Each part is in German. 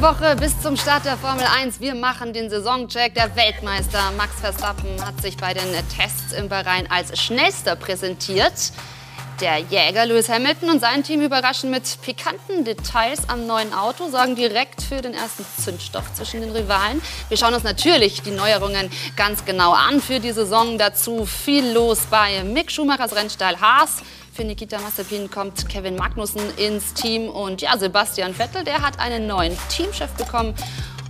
Woche bis zum Start der Formel 1. Wir machen den Saisoncheck. Der Weltmeister Max Verstappen hat sich bei den Tests in Bahrain als schnellster präsentiert. Der Jäger Lewis Hamilton und sein Team überraschen mit pikanten Details am neuen Auto, sorgen direkt für den ersten Zündstoff zwischen den Rivalen. Wir schauen uns natürlich die Neuerungen ganz genau an für die Saison. Dazu viel los bei Mick Schumachers Rennstall Haas. Für Nikita Mazepin kommt Kevin Magnussen ins Team und ja, Sebastian Vettel, der hat einen neuen Teamchef bekommen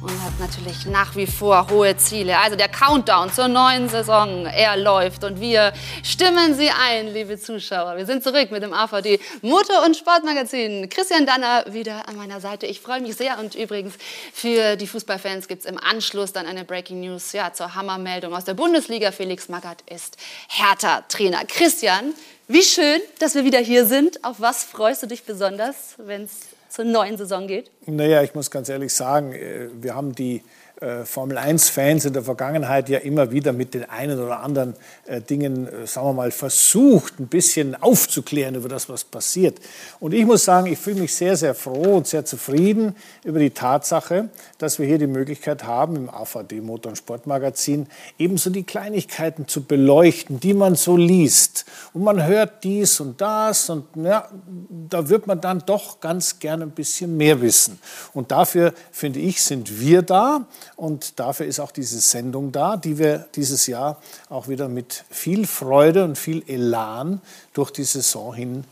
und hat natürlich nach wie vor hohe Ziele. Also der Countdown zur neuen Saison, er läuft und wir stimmen Sie ein, liebe Zuschauer. Wir sind zurück mit dem AVD Motor- und Sportmagazin. Christian Danner wieder an meiner Seite. Ich freue mich sehr und übrigens für die Fußballfans gibt es im Anschluss dann eine Breaking News ja, zur Hammermeldung aus der Bundesliga. Felix Magath ist Hertha-Trainer. Christian, wie schön, dass wir wieder hier sind. Auf was freust du dich besonders, wenn es zur neuen Saison geht? Naja, ich muss ganz ehrlich sagen, äh, wir haben die äh, Formel 1-Fans in der Vergangenheit ja immer wieder mit den einen oder anderen äh, Dingen, äh, sagen wir mal, versucht, ein bisschen aufzuklären über das, was passiert. Und ich muss sagen, ich fühle mich sehr, sehr froh und sehr zufrieden über die Tatsache, dass wir hier die Möglichkeit haben, im AVD Motor- und Sportmagazin ebenso die Kleinigkeiten zu beleuchten, die man so liest. Und man hört dies und das und ja, da wird man dann doch ganz gerne ein bisschen mehr wissen. Und dafür, finde ich, sind wir da. Und dafür ist auch diese Sendung da, die wir dieses Jahr auch wieder mit viel Freude und viel Elan durch die Saison hin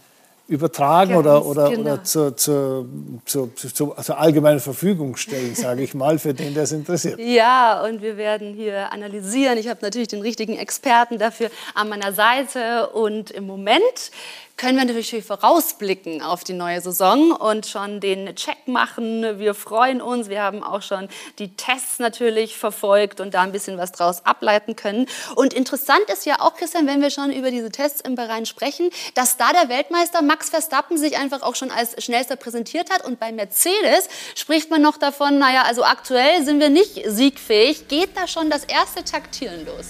übertragen Ganz oder, oder, genau. oder zur, zur, zur, zur, zur allgemeinen Verfügung stellen, sage ich mal, für den, der es interessiert. Ja, und wir werden hier analysieren. Ich habe natürlich den richtigen Experten dafür an meiner Seite. Und im Moment können wir natürlich vorausblicken auf die neue Saison und schon den Check machen. Wir freuen uns. Wir haben auch schon die Tests natürlich verfolgt und da ein bisschen was draus ableiten können. Und interessant ist ja auch, Christian, wenn wir schon über diese Tests im Bahrain sprechen, dass da der Weltmeister Max Verstappen sich einfach auch schon als schnellster präsentiert hat. Und bei Mercedes spricht man noch davon, naja, also aktuell sind wir nicht siegfähig. Geht da schon das erste Taktieren los?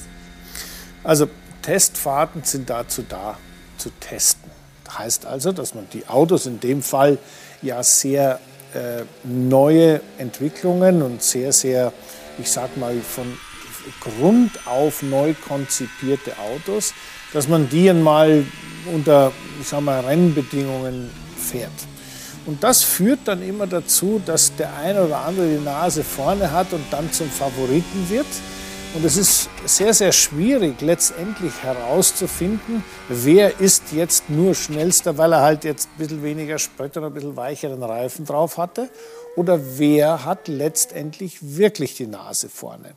Also Testfahrten sind dazu da, zu testen. Heißt also, dass man die Autos in dem Fall ja sehr äh, neue Entwicklungen und sehr, sehr, ich sag mal, von Grund auf neu konzipierte Autos, dass man die einmal unter ich sag mal, Rennbedingungen fährt. Und das führt dann immer dazu, dass der eine oder andere die Nase vorne hat und dann zum Favoriten wird. Und es ist sehr, sehr schwierig, letztendlich herauszufinden, wer ist jetzt nur schnellster, weil er halt jetzt ein bisschen weniger Sprit oder ein bisschen weicheren Reifen drauf hatte, oder wer hat letztendlich wirklich die Nase vorne.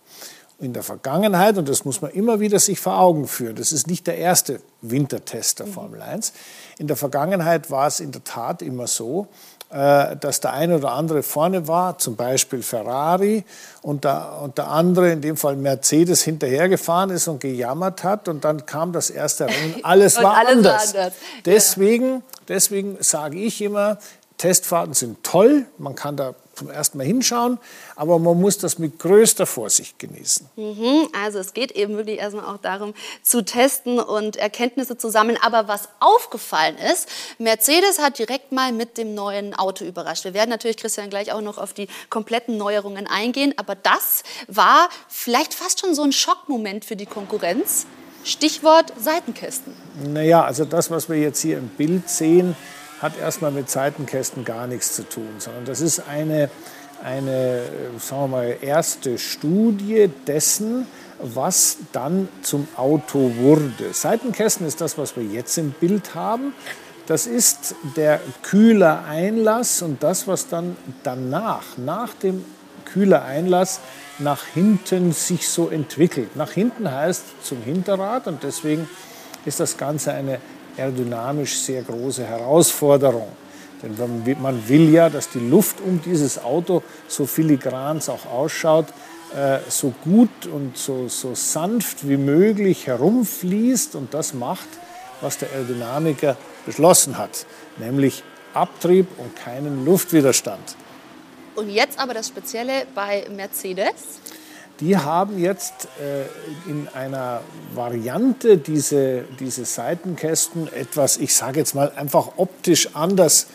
In der Vergangenheit, und das muss man immer wieder sich vor Augen führen, das ist nicht der erste Wintertest der Formel 1, in der Vergangenheit war es in der Tat immer so, dass der eine oder andere vorne war, zum Beispiel Ferrari, und der, und der andere, in dem Fall Mercedes, hinterhergefahren ist und gejammert hat. Und dann kam das erste Rennen, alles war alles anders. anders. Deswegen, deswegen sage ich immer, Testfahrten sind toll, man kann da zum ersten Mal hinschauen, aber man muss das mit größter Vorsicht genießen. Mhm, also es geht eben wirklich erstmal auch darum, zu testen und Erkenntnisse zu sammeln. Aber was aufgefallen ist, Mercedes hat direkt mal mit dem neuen Auto überrascht. Wir werden natürlich, Christian, gleich auch noch auf die kompletten Neuerungen eingehen, aber das war vielleicht fast schon so ein Schockmoment für die Konkurrenz. Stichwort Seitenkästen. Naja, also das, was wir jetzt hier im Bild sehen, hat erstmal mit Seitenkästen gar nichts zu tun, sondern das ist eine, eine sagen wir mal, erste Studie dessen, was dann zum Auto wurde. Seitenkästen ist das, was wir jetzt im Bild haben. Das ist der Kühlereinlass und das, was dann danach, nach dem Kühlereinlass, nach hinten sich so entwickelt. Nach hinten heißt zum Hinterrad und deswegen ist das Ganze eine aerodynamisch sehr große Herausforderung. Denn man will ja, dass die Luft um dieses Auto, so filigran es auch ausschaut, äh, so gut und so, so sanft wie möglich herumfließt. Und das macht, was der Aerodynamiker beschlossen hat, nämlich Abtrieb und keinen Luftwiderstand. Und jetzt aber das Spezielle bei Mercedes die haben jetzt äh, in einer Variante diese, diese Seitenkästen etwas, ich sage jetzt mal, einfach optisch anders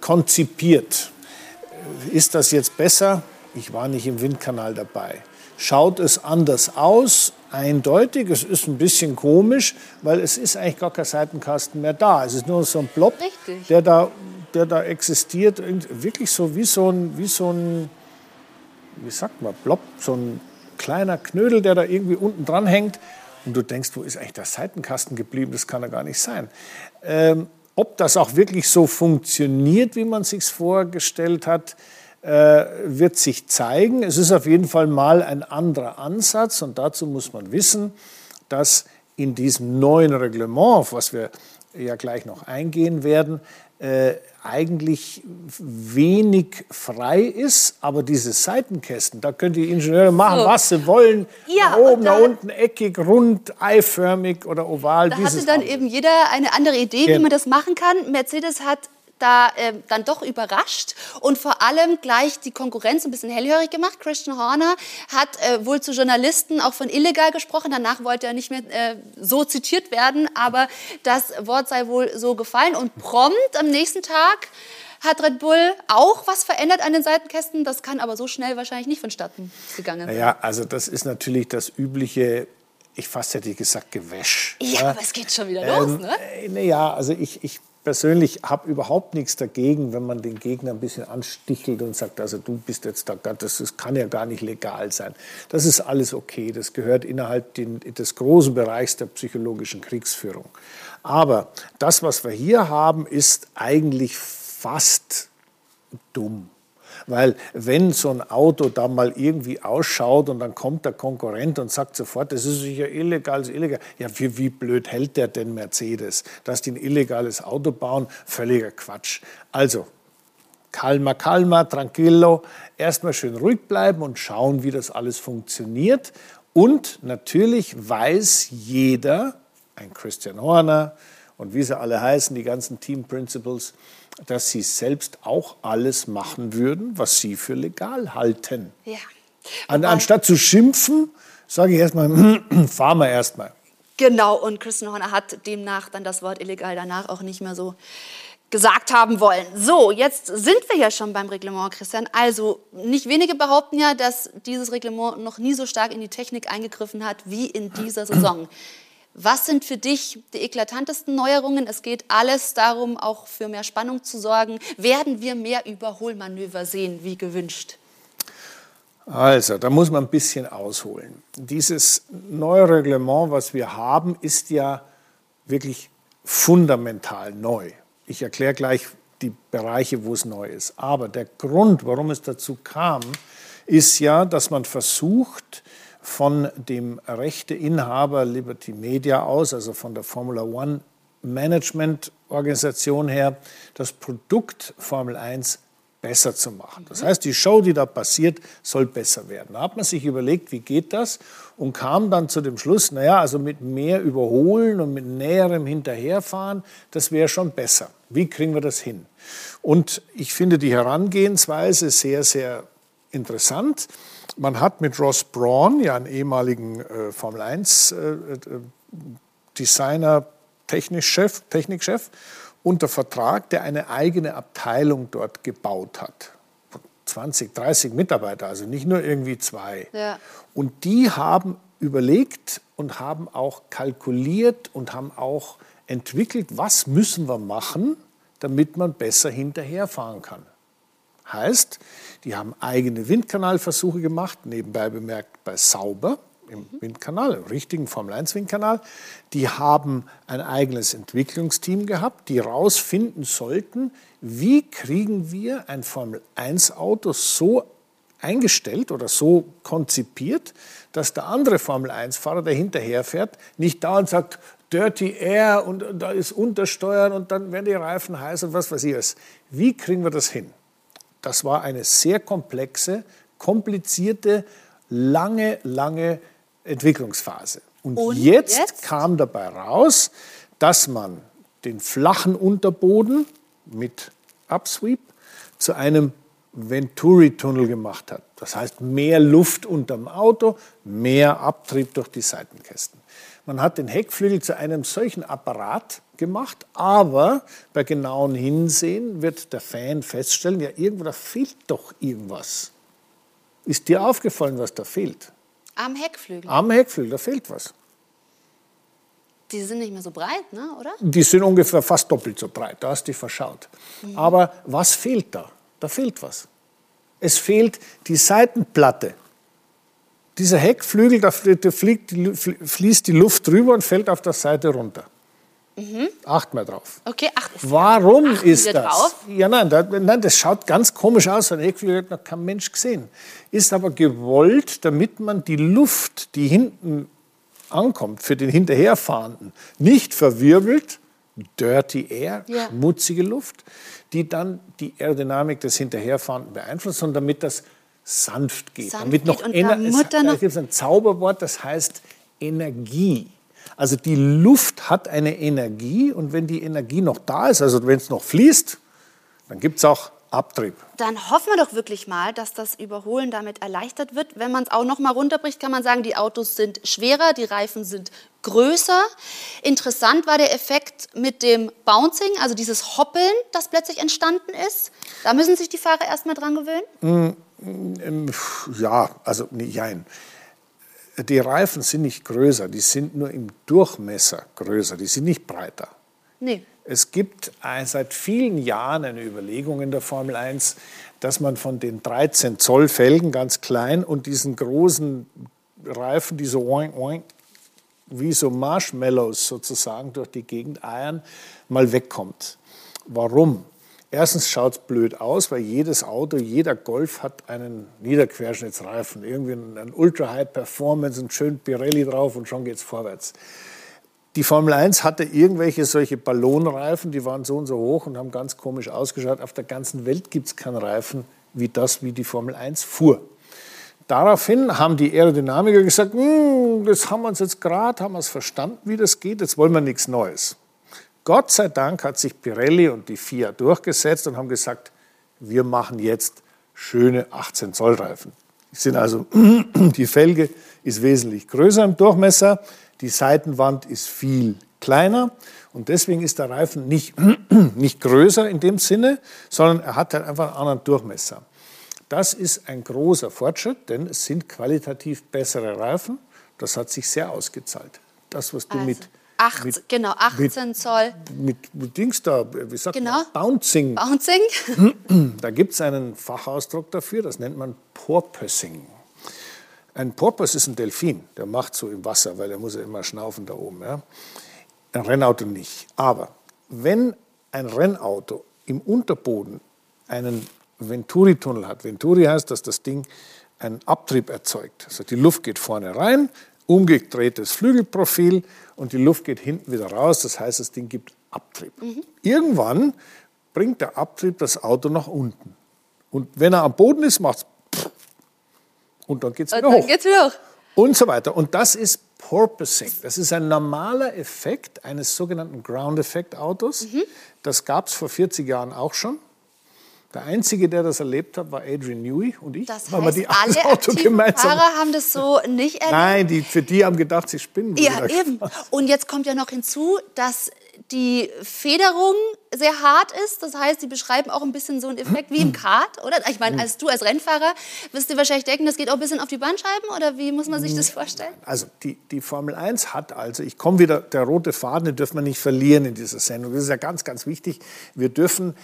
konzipiert. ist das jetzt besser? Ich war nicht im Windkanal dabei. Schaut es anders aus? Eindeutig. Es ist ein bisschen komisch, weil es ist eigentlich gar kein Seitenkasten mehr da. Es ist nur so ein Blob, der da, der da existiert. Wirklich so wie so ein, wie so ein, wie sagt man, Blob, so ein kleiner Knödel, der da irgendwie unten dran hängt. Und du denkst, wo ist eigentlich der Seitenkasten geblieben? Das kann ja gar nicht sein. Ähm, ob das auch wirklich so funktioniert, wie man sich vorgestellt hat, äh, wird sich zeigen. Es ist auf jeden Fall mal ein anderer Ansatz und dazu muss man wissen, dass in diesem neuen Reglement, was wir ja gleich noch eingehen werden, äh, eigentlich wenig frei ist, aber diese Seitenkästen, da können die Ingenieure machen, so. was sie wollen. Ja, nach oben, nach unten, eckig, rund, eiförmig oder oval. Da hatte dann eben jeder eine andere Idee, wie man das machen kann. Mercedes hat da äh, dann doch überrascht und vor allem gleich die Konkurrenz ein bisschen hellhörig gemacht. Christian Horner hat äh, wohl zu Journalisten auch von illegal gesprochen. Danach wollte er nicht mehr äh, so zitiert werden, aber das Wort sei wohl so gefallen. Und prompt am nächsten Tag hat Red Bull auch was verändert an den Seitenkästen. Das kann aber so schnell wahrscheinlich nicht vonstatten gegangen sein. Ja, also das ist natürlich das übliche ich fast hätte gesagt Gewäsch. Ja, ja, aber es geht schon wieder ähm, los, ne? Äh, naja, also ich, ich persönlich habe überhaupt nichts dagegen, wenn man den Gegner ein bisschen anstichelt und sagt, also du bist jetzt da, das, das kann ja gar nicht legal sein. Das ist alles okay, das gehört innerhalb den, des großen Bereichs der psychologischen Kriegsführung. Aber das, was wir hier haben, ist eigentlich fast dumm. Weil wenn so ein Auto da mal irgendwie ausschaut und dann kommt der Konkurrent und sagt sofort, das ist sicher illegal, ist illegal. Ja, für wie blöd hält der denn Mercedes? Dass die ein illegales Auto bauen, völliger Quatsch. Also, calma, calma, tranquillo, erstmal schön ruhig bleiben und schauen, wie das alles funktioniert. Und natürlich weiß jeder, ein Christian Horner und wie sie alle heißen, die ganzen Team Principles, dass sie selbst auch alles machen würden, was sie für legal halten. Ja. An, anstatt zu schimpfen, sage ich erstmal, fahren wir erstmal. Genau, und Christian Horner hat demnach dann das Wort illegal danach auch nicht mehr so gesagt haben wollen. So, jetzt sind wir ja schon beim Reglement, Christian. Also nicht wenige behaupten ja, dass dieses Reglement noch nie so stark in die Technik eingegriffen hat wie in dieser Saison. Was sind für dich die eklatantesten Neuerungen? Es geht alles darum, auch für mehr Spannung zu sorgen. Werden wir mehr Überholmanöver sehen, wie gewünscht? Also, da muss man ein bisschen ausholen. Dieses neue Reglement, was wir haben, ist ja wirklich fundamental neu. Ich erkläre gleich die Bereiche, wo es neu ist. Aber der Grund, warum es dazu kam, ist ja, dass man versucht, von dem Rechteinhaber Liberty Media aus, also von der Formula One Management Organisation her, das Produkt Formel 1 besser zu machen. Das heißt, die Show, die da passiert, soll besser werden. Da hat man sich überlegt, wie geht das und kam dann zu dem Schluss, naja, also mit mehr Überholen und mit näherem Hinterherfahren, das wäre schon besser. Wie kriegen wir das hin? Und ich finde die Herangehensweise sehr, sehr interessant. Man hat mit Ross Braun, ja einen ehemaligen äh, Formel 1 äh, äh, Designer, Technikchef, Technikchef, unter Vertrag, der eine eigene Abteilung dort gebaut hat. 20, 30 Mitarbeiter, also nicht nur irgendwie zwei. Ja. Und die haben überlegt und haben auch kalkuliert und haben auch entwickelt, was müssen wir machen, damit man besser hinterherfahren kann. Heißt, die haben eigene Windkanalversuche gemacht, nebenbei bemerkt bei Sauber im Windkanal, im richtigen Formel-1-Windkanal. Die haben ein eigenes Entwicklungsteam gehabt, die herausfinden sollten, wie kriegen wir ein Formel-1-Auto so eingestellt oder so konzipiert, dass der andere Formel-1-Fahrer, der hinterherfährt, nicht dauernd sagt, Dirty Air und da ist Untersteuern und dann werden die Reifen heiß und was weiß ich was. Wie kriegen wir das hin? Das war eine sehr komplexe, komplizierte, lange, lange Entwicklungsphase. Und, Und jetzt, jetzt kam dabei raus, dass man den flachen Unterboden mit Upsweep zu einem Venturi-Tunnel gemacht hat. Das heißt, mehr Luft unterm Auto, mehr Abtrieb durch die Seitenkästen. Man hat den Heckflügel zu einem solchen Apparat gemacht, aber bei genauem Hinsehen wird der Fan feststellen, ja, irgendwo da fehlt doch irgendwas. Ist dir aufgefallen, was da fehlt? Am Heckflügel. Am Heckflügel, da fehlt was. Die sind nicht mehr so breit, ne? oder? Die sind ungefähr fast doppelt so breit, da hast du dich verschaut. Mhm. Aber was fehlt da? Da fehlt was. Es fehlt die Seitenplatte. Dieser Heckflügel, da fliegt, fließt die Luft drüber und fällt auf der Seite runter. Mhm. Acht mal drauf. Okay, acht. Warum ist das? Drauf? Ja, nein, da, nein, das schaut ganz komisch aus. Ein Heckflügel hat noch kein Mensch gesehen. Ist aber gewollt, damit man die Luft, die hinten ankommt, für den Hinterherfahrenden, nicht verwirbelt, Dirty Air, ja. schmutzige Luft, die dann die Aerodynamik des Hinterherfahrenden beeinflusst, sondern damit das sanft geht. Sanft damit noch, geht Ener es, da gibt es ein Zauberwort, das heißt Energie. Also die Luft hat eine Energie und wenn die Energie noch da ist, also wenn es noch fließt, dann gibt es auch Abtrieb. Dann hoffen wir doch wirklich mal, dass das Überholen damit erleichtert wird. Wenn man es auch noch mal runterbricht, kann man sagen, die Autos sind schwerer, die Reifen sind größer. Interessant war der Effekt mit dem Bouncing, also dieses Hoppeln, das plötzlich entstanden ist. Da müssen sich die Fahrer erst mal dran gewöhnen. Mm, ja, also nein. Die Reifen sind nicht größer, die sind nur im Durchmesser größer, die sind nicht breiter. Nee. Es gibt seit vielen Jahren eine Überlegung in der Formel 1, dass man von den 13 Zoll Felgen ganz klein und diesen großen Reifen, die so oink, oink, wie so Marshmallows sozusagen durch die Gegend eiern, mal wegkommt. Warum? Erstens schaut es blöd aus, weil jedes Auto, jeder Golf hat einen Niederquerschnittsreifen, irgendwie einen Ultra High Performance, einen schönen Pirelli drauf und schon geht es vorwärts. Die Formel 1 hatte irgendwelche solche Ballonreifen, die waren so und so hoch und haben ganz komisch ausgeschaut. Auf der ganzen Welt gibt es keinen Reifen wie das, wie die Formel 1 fuhr. Daraufhin haben die Aerodynamiker gesagt, hm, das haben wir uns jetzt gerade, haben wir es verstanden, wie das geht, jetzt wollen wir nichts Neues. Gott sei Dank hat sich Pirelli und die FIA durchgesetzt und haben gesagt, wir machen jetzt schöne 18 Zoll Reifen. Sind also, die Felge ist wesentlich größer im Durchmesser, die Seitenwand ist viel kleiner und deswegen ist der Reifen nicht, nicht größer in dem Sinne, sondern er hat halt einfach einen anderen Durchmesser. Das ist ein großer Fortschritt, denn es sind qualitativ bessere Reifen. Das hat sich sehr ausgezahlt. Das, was du also. mit Acht, mit, genau, 18 mit, Zoll. Mit, mit Dings da, wie sagt genau. man? Bouncing. Bouncing. Da gibt es einen Fachausdruck dafür, das nennt man Porpoising. Ein Porpoise ist ein Delfin, der macht so im Wasser, weil er muss ja immer schnaufen da oben. Ja. Ein Rennauto nicht. Aber wenn ein Rennauto im Unterboden einen Venturi-Tunnel hat, Venturi heißt, dass das Ding einen Abtrieb erzeugt. Also die Luft geht vorne rein, umgedrehtes Flügelprofil und die Luft geht hinten wieder raus. Das heißt, das Ding gibt Abtrieb. Mhm. Irgendwann bringt der Abtrieb das Auto nach unten. Und wenn er am Boden ist, macht es und dann geht es wieder hoch. Geht's wieder hoch. Und so weiter. Und das ist Porpoising. Das ist ein normaler Effekt eines sogenannten Ground-Effekt-Autos. Mhm. Das gab es vor 40 Jahren auch schon. Der Einzige, der das erlebt hat, war Adrian Newey und ich. Das heißt, die alle Auto gemeinsam. Fahrer haben das so nicht erlebt? Nein, die, für die haben gedacht, sie spinnen. Ja, eben. Und jetzt kommt ja noch hinzu, dass die Federung sehr hart ist. Das heißt, sie beschreiben auch ein bisschen so einen Effekt wie im Kart, oder? Ich meine, als du als Rennfahrer wirst du wahrscheinlich denken, das geht auch ein bisschen auf die Bandscheiben, oder wie muss man sich das vorstellen? Also die, die Formel 1 hat also, ich komme wieder, der rote Faden, den dürfen wir nicht verlieren in dieser Sendung. Das ist ja ganz, ganz wichtig. Wir dürfen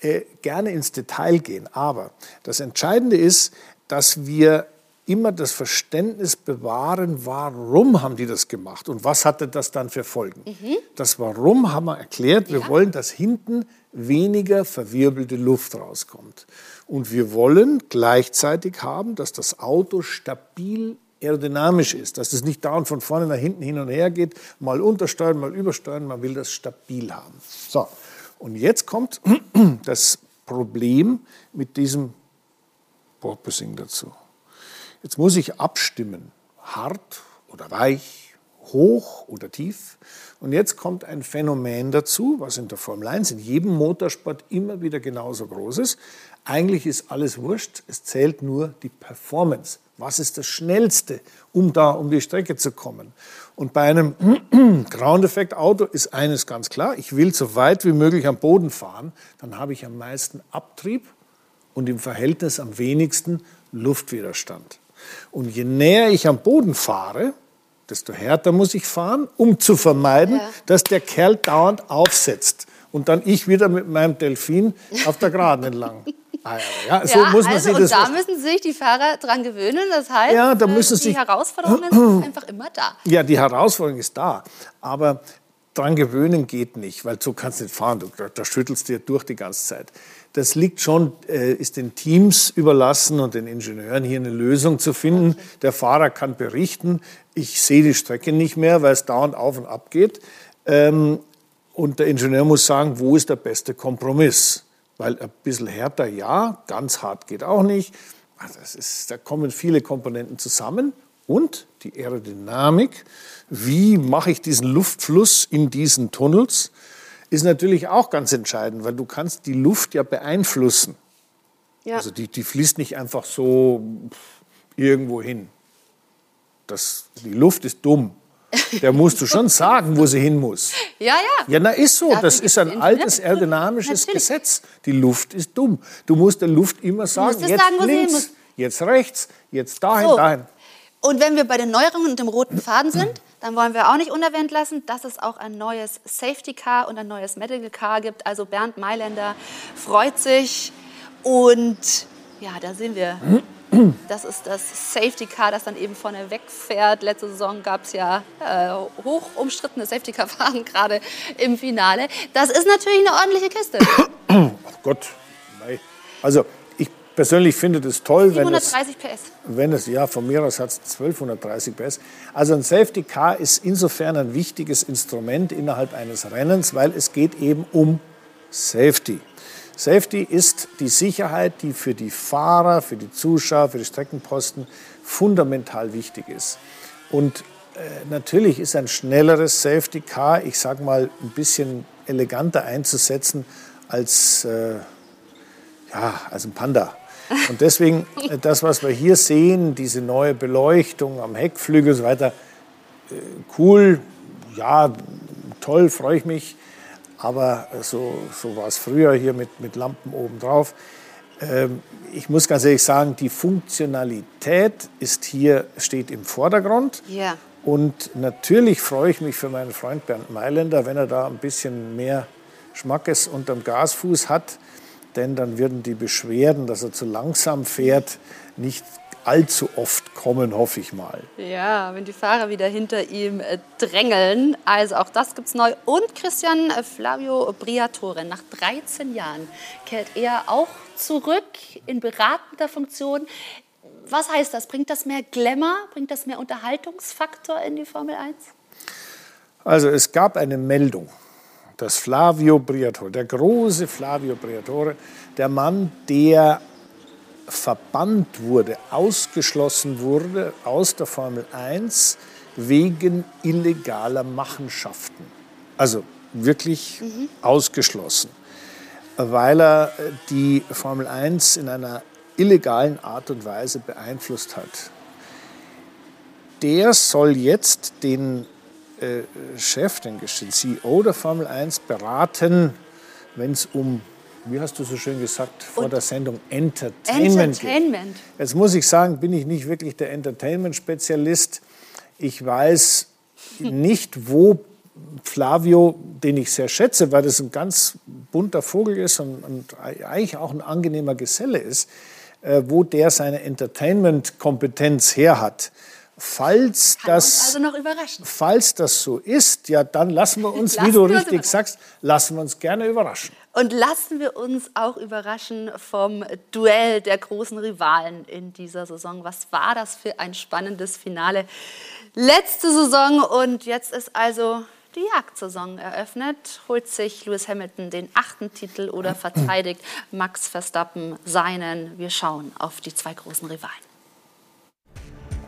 äh, gerne ins Detail gehen, aber das Entscheidende ist, dass wir immer das Verständnis bewahren, warum haben die das gemacht und was hatte das dann für Folgen. Mhm. Das Warum haben wir erklärt. Wir ja. wollen, dass hinten weniger verwirbelte Luft rauskommt. Und wir wollen gleichzeitig haben, dass das Auto stabil aerodynamisch ist, dass es nicht dauernd von vorne nach hinten hin und her geht, mal untersteuern, mal übersteuern, man will das stabil haben. So, und jetzt kommt das Problem mit diesem Porpoising dazu. Jetzt muss ich abstimmen, hart oder weich, hoch oder tief. Und jetzt kommt ein Phänomen dazu, was in der Formel 1, in jedem Motorsport immer wieder genauso groß ist. Eigentlich ist alles wurscht, es zählt nur die Performance. Was ist das Schnellste, um da um die Strecke zu kommen? Und bei einem Ground-Effekt-Auto ist eines ganz klar, ich will so weit wie möglich am Boden fahren, dann habe ich am meisten Abtrieb und im Verhältnis am wenigsten Luftwiderstand. Und je näher ich am Boden fahre, desto härter muss ich fahren, um zu vermeiden, ja. dass der Kerl dauernd aufsetzt und dann ich wieder mit meinem Delfin auf der Geraden entlang. Ah, ja, so ja, muss man also, sich das und da müssen sich die Fahrer dran gewöhnen. Das heißt, ja, da müssen die sich, Herausforderung ist einfach immer da. Ja, die Herausforderung ist da. Aber dran gewöhnen geht nicht, weil so kannst du nicht fahren. Du, da schüttelst du dir durch die ganze Zeit. Das liegt schon, äh, ist den Teams überlassen und den Ingenieuren hier eine Lösung zu finden. Okay. Der Fahrer kann berichten, ich sehe die Strecke nicht mehr, weil es dauernd auf und ab geht. Ähm, und der Ingenieur muss sagen, wo ist der beste Kompromiss? Weil ein bisschen härter ja, ganz hart geht auch nicht. Also das ist, da kommen viele Komponenten zusammen. Und die Aerodynamik, wie mache ich diesen Luftfluss in diesen Tunnels? ist natürlich auch ganz entscheidend, weil du kannst die Luft ja beeinflussen. Ja. Also die, die fließt nicht einfach so irgendwo hin. Das, die Luft ist dumm. Der musst du schon sagen, wo sie hin muss. Ja, ja. Ja, na ist so. Das ist ein altes aerodynamisches Gesetz. Die Luft ist dumm. Du musst der Luft immer sagen, jetzt sagen, links, jetzt rechts, jetzt dahin, so. dahin. Und wenn wir bei den Neuerungen und dem roten Faden sind, dann wollen wir auch nicht unerwähnt lassen, dass es auch ein neues Safety Car und ein neues Medical Car gibt. Also Bernd Mailänder freut sich und ja, da sehen wir. Das ist das Safety Car, das dann eben vorne wegfährt. Letzte Saison gab es ja äh, hoch umstrittene Safety Car-Fahren, gerade im Finale. Das ist natürlich eine ordentliche Kiste. Ach Gott, nein. Also persönlich finde das toll, 730 wenn es, PS. wenn es, ja, von mir aus hat es 1230 PS. Also ein Safety Car ist insofern ein wichtiges Instrument innerhalb eines Rennens, weil es geht eben um Safety. Safety ist die Sicherheit, die für die Fahrer, für die Zuschauer, für die Streckenposten fundamental wichtig ist. Und äh, natürlich ist ein schnelleres Safety Car, ich sage mal, ein bisschen eleganter einzusetzen als, äh, ja, als ein Panda. Und deswegen, äh, das, was wir hier sehen, diese neue Beleuchtung am Heckflügel und so weiter, äh, cool, ja, toll, freue ich mich. Aber so, so war es früher hier mit, mit Lampen oben drauf. Ähm, ich muss ganz ehrlich sagen, die Funktionalität ist hier, steht im Vordergrund. Ja. Und natürlich freue ich mich für meinen Freund Bernd Mailänder, wenn er da ein bisschen mehr Schmackes unterm Gasfuß hat denn dann würden die Beschwerden, dass er zu langsam fährt, nicht allzu oft kommen, hoffe ich mal. Ja, wenn die Fahrer wieder hinter ihm äh, drängeln. Also auch das gibt es neu. Und Christian äh, Flavio Briatore, nach 13 Jahren kehrt er auch zurück in beratender Funktion. Was heißt das? Bringt das mehr Glamour? Bringt das mehr Unterhaltungsfaktor in die Formel 1? Also es gab eine Meldung dass Flavio Briatore, der große Flavio Briatore, der Mann, der verbannt wurde, ausgeschlossen wurde aus der Formel 1 wegen illegaler Machenschaften. Also wirklich mhm. ausgeschlossen, weil er die Formel 1 in einer illegalen Art und Weise beeinflusst hat. Der soll jetzt den äh, Chef, den CEO der Formel 1 beraten, wenn es um, wie hast du so schön gesagt vor Und der Sendung, Entertainment, Entertainment. Jetzt muss ich sagen, bin ich nicht wirklich der Entertainment-Spezialist. Ich weiß nicht, wo Flavio, den ich sehr schätze, weil das ein ganz bunter Vogel ist und, und eigentlich auch ein angenehmer Geselle ist, äh, wo der seine Entertainment-Kompetenz her hat. Falls das, also falls das so ist, ja, dann lassen wir uns, lassen wie du richtig sagst, lassen wir uns gerne überraschen. Und lassen wir uns auch überraschen vom Duell der großen Rivalen in dieser Saison. Was war das für ein spannendes Finale letzte Saison? Und jetzt ist also die Jagdsaison eröffnet. Holt sich Lewis Hamilton den achten Titel oder verteidigt Max Verstappen seinen? Wir schauen auf die zwei großen Rivalen.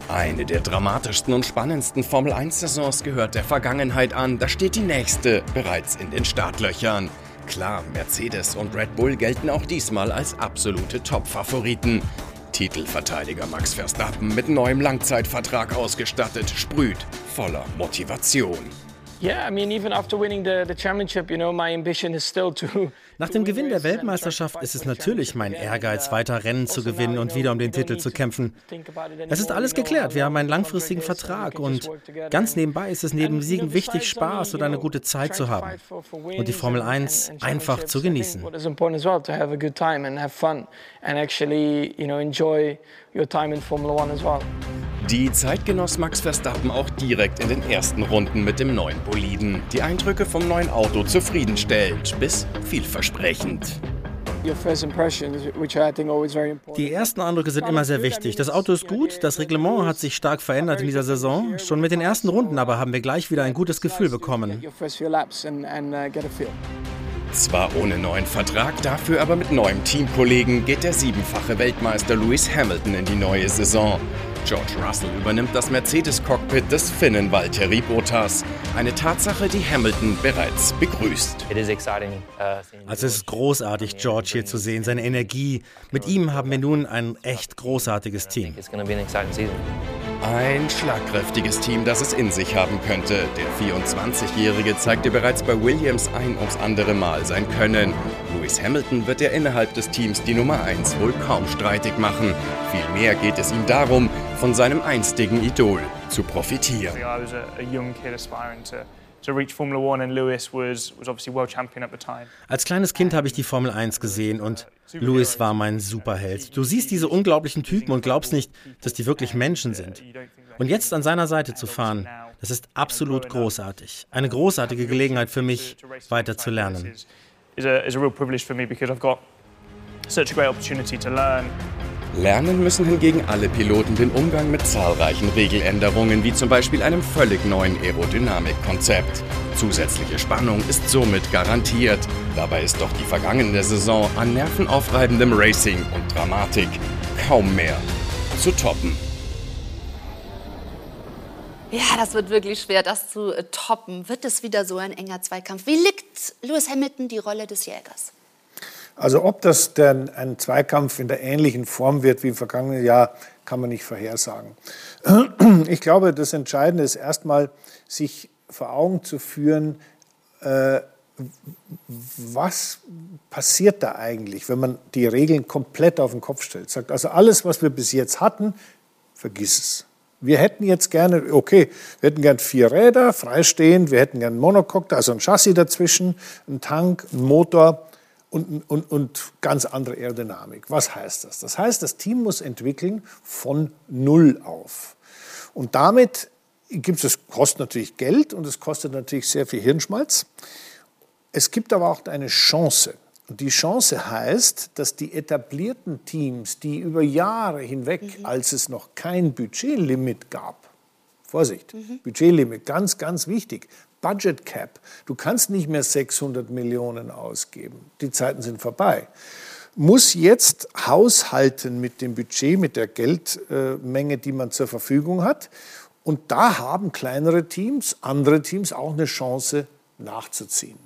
Eine der dramatischsten und spannendsten Formel 1-Saisons gehört der Vergangenheit an. Da steht die nächste bereits in den Startlöchern. Klar, Mercedes und Red Bull gelten auch diesmal als absolute Top-Favoriten. Titelverteidiger Max Verstappen mit neuem Langzeitvertrag ausgestattet, sprüht voller Motivation. Nach dem Gewinn der Weltmeisterschaft ist es natürlich mein Ehrgeiz, weiter Rennen zu gewinnen und wieder um den Titel zu kämpfen. Es ist alles geklärt. Wir haben einen langfristigen Vertrag und ganz nebenbei ist es neben Siegen wichtig, Spaß und eine gute Zeit zu haben und die Formel 1 einfach zu genießen. Die Zeit genoss Max Verstappen auch direkt in den ersten Runden mit dem neuen Boliden. Die Eindrücke vom neuen Auto zufriedenstellend bis vielversprechend. Die ersten Eindrücke sind immer sehr wichtig. Das Auto ist gut, das Reglement hat sich stark verändert in dieser Saison. Schon mit den ersten Runden aber haben wir gleich wieder ein gutes Gefühl bekommen. Zwar ohne neuen Vertrag, dafür aber mit neuem Teamkollegen geht der siebenfache Weltmeister Lewis Hamilton in die neue Saison. George Russell übernimmt das Mercedes-Cockpit des Finnen Valtteri Bottas. Eine Tatsache, die Hamilton bereits begrüßt. Uh, also es ist großartig, George hier zu sehen, seine Energie. Mit ihm haben wir nun ein echt großartiges Team. Ein schlagkräftiges Team, das es in sich haben könnte. Der 24-Jährige zeigte bereits bei Williams ein ums andere Mal sein Können. Lewis Hamilton wird er innerhalb des Teams die Nummer 1 wohl kaum streitig machen. Vielmehr geht es ihm darum, von seinem einstigen Idol zu profitieren. Als kleines Kind habe ich die Formel 1 gesehen und Lewis war mein Superheld. Du siehst diese unglaublichen Typen und glaubst nicht, dass die wirklich Menschen sind. Und jetzt an seiner Seite zu fahren, das ist absolut großartig. Eine großartige Gelegenheit für mich, weiter zu lernen. Such a great opportunity to learn Lernen müssen hingegen alle Piloten den Umgang mit zahlreichen Regeländerungen, wie zum Beispiel einem völlig neuen Aerodynamikkonzept. Zusätzliche Spannung ist somit garantiert. Dabei ist doch die vergangene Saison an nervenaufreibendem Racing und Dramatik kaum mehr zu toppen. Ja, das wird wirklich schwer, das zu toppen. Wird es wieder so ein enger Zweikampf? Wie liegt Lewis Hamilton die Rolle des Jägers? Also ob das denn ein Zweikampf in der ähnlichen Form wird wie im vergangenen Jahr, kann man nicht vorhersagen. Ich glaube, das Entscheidende ist erstmal, sich vor Augen zu führen, äh, was passiert da eigentlich, wenn man die Regeln komplett auf den Kopf stellt. Sagt also alles, was wir bis jetzt hatten, vergiss es. Wir hätten jetzt gerne, okay, wir hätten gern vier Räder, freistehend, wir hätten gern einen Monocoque, also ein Chassis dazwischen, einen Tank, einen Motor und, und, und ganz andere Aerodynamik. Was heißt das? Das heißt, das Team muss entwickeln von Null auf. Und damit gibt es, kostet natürlich Geld und es kostet natürlich sehr viel Hirnschmalz. Es gibt aber auch eine Chance. Und die Chance heißt, dass die etablierten Teams, die über Jahre hinweg, mhm. als es noch kein Budgetlimit gab, Vorsicht, mhm. Budgetlimit, ganz, ganz wichtig. Budget Cap. Du kannst nicht mehr 600 Millionen ausgeben. Die Zeiten sind vorbei. Muss jetzt haushalten mit dem Budget, mit der Geldmenge, die man zur Verfügung hat. Und da haben kleinere Teams, andere Teams auch eine Chance nachzuziehen.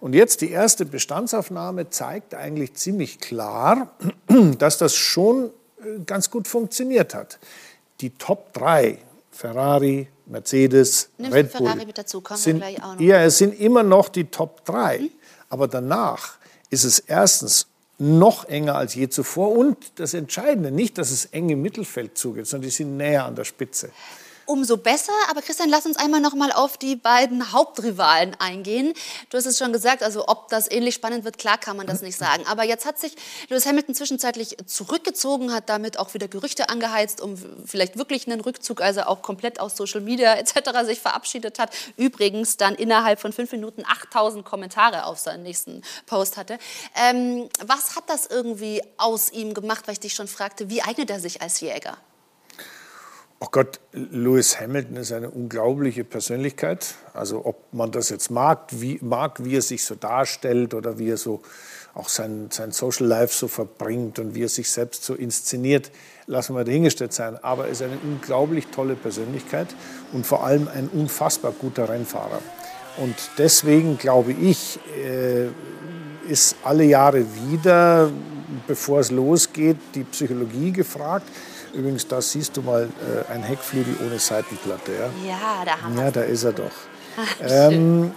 Und jetzt die erste Bestandsaufnahme zeigt eigentlich ziemlich klar, dass das schon äh, ganz gut funktioniert hat. Die Top 3 Ferrari, Mercedes, Nimmst Red Bull. Ferrari mit dazu, kommen sind, wir gleich auch noch. Ja, es sind immer noch die Top 3. Mhm. Aber danach ist es erstens noch enger als je zuvor und das Entscheidende, nicht, dass es eng im Mittelfeld zugeht, sondern die sind näher an der Spitze umso besser. Aber Christian, lass uns einmal noch mal auf die beiden Hauptrivalen eingehen. Du hast es schon gesagt, also ob das ähnlich spannend wird, klar kann man das nicht sagen. Aber jetzt hat sich Lewis Hamilton zwischenzeitlich zurückgezogen, hat damit auch wieder Gerüchte angeheizt, um vielleicht wirklich einen Rückzug, also auch komplett aus Social Media etc. sich verabschiedet hat. Übrigens dann innerhalb von fünf Minuten 8000 Kommentare auf seinen nächsten Post hatte. Ähm, was hat das irgendwie aus ihm gemacht, weil ich dich schon fragte, wie eignet er sich als Jäger? Oh Gott, Lewis Hamilton ist eine unglaubliche Persönlichkeit. Also ob man das jetzt mag, wie, mag, wie er sich so darstellt oder wie er so auch sein, sein Social Life so verbringt und wie er sich selbst so inszeniert, lassen wir dahingestellt sein. Aber er ist eine unglaublich tolle Persönlichkeit und vor allem ein unfassbar guter Rennfahrer. Und deswegen glaube ich, äh, ist alle Jahre wieder bevor es losgeht, die Psychologie gefragt. Übrigens, da siehst du mal äh, ein Heckflügel ohne Seitenplatte. Ja, ja da haben wir Ja, da ist er doch. ähm,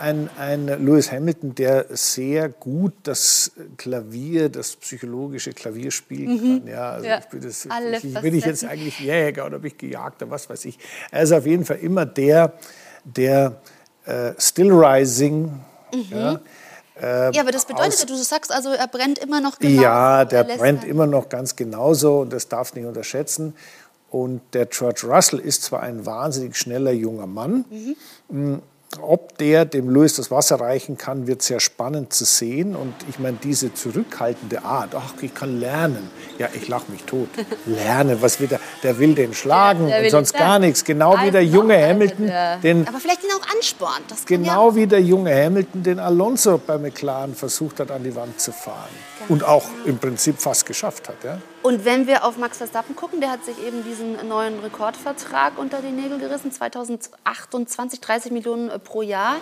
ein, ein Lewis Hamilton, der sehr gut das Klavier, das psychologische Klavier spielen mhm. kann. Ja, also ja. Ich bin, das, ich, bin ich jetzt eigentlich Jäger oder bin ich gejagt oder was weiß ich. Er ist auf jeden Fall immer der, der äh, Still Rising. Mhm. Ja, ja, aber das bedeutet ja, du sagst also, er brennt immer noch genau. Ja, der brennt immer noch ganz genauso und das darf nicht unterschätzen. Und der George Russell ist zwar ein wahnsinnig schneller junger Mann, mhm. Ob der dem Louis das Wasser reichen kann, wird sehr spannend zu sehen. Und ich meine, diese zurückhaltende Art, ach, ich kann lernen. Ja, ich lache mich tot. Lernen, was will der? Der will den schlagen der, der und sonst gar nichts. Genau wie der junge Hamilton. Den, Aber vielleicht ihn auch anspornt. genau ja wie der junge Hamilton den Alonso bei McLaren versucht hat, an die Wand zu fahren. Und auch im Prinzip fast geschafft hat. Ja? Und wenn wir auf Max Verstappen gucken, der hat sich eben diesen neuen Rekordvertrag unter die Nägel gerissen, 2028, 30 Millionen äh, pro Jahr.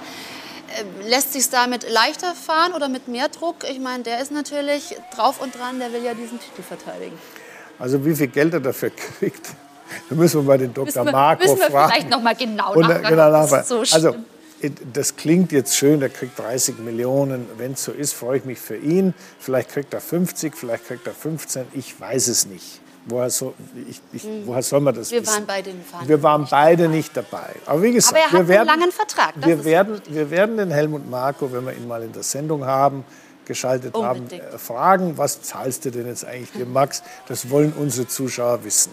Äh, lässt sich damit leichter fahren oder mit mehr Druck? Ich meine, der ist natürlich drauf und dran, der will ja diesen Titel verteidigen. Also wie viel Geld er dafür kriegt, da müssen wir mal den Dr. Marco müssen wir fragen. vielleicht noch mal genau nachfragen. Genau nachfragen. So also das klingt jetzt schön, der kriegt 30 Millionen. Wenn es so ist, freue ich mich für ihn. Vielleicht kriegt er 50, vielleicht kriegt er 15, ich weiß es nicht. Woher, so, ich, ich, hm. woher soll man das wir wissen? Waren beide wir waren beide nicht dabei. Aber wie gesagt, Aber er wir werden, einen langen Vertrag. wir, werden, wir werden den Helmut Marko, wenn wir ihn mal in der Sendung haben, geschaltet Unbedingt. haben, äh, fragen, was zahlst du denn jetzt eigentlich dem Max? Das wollen unsere Zuschauer wissen.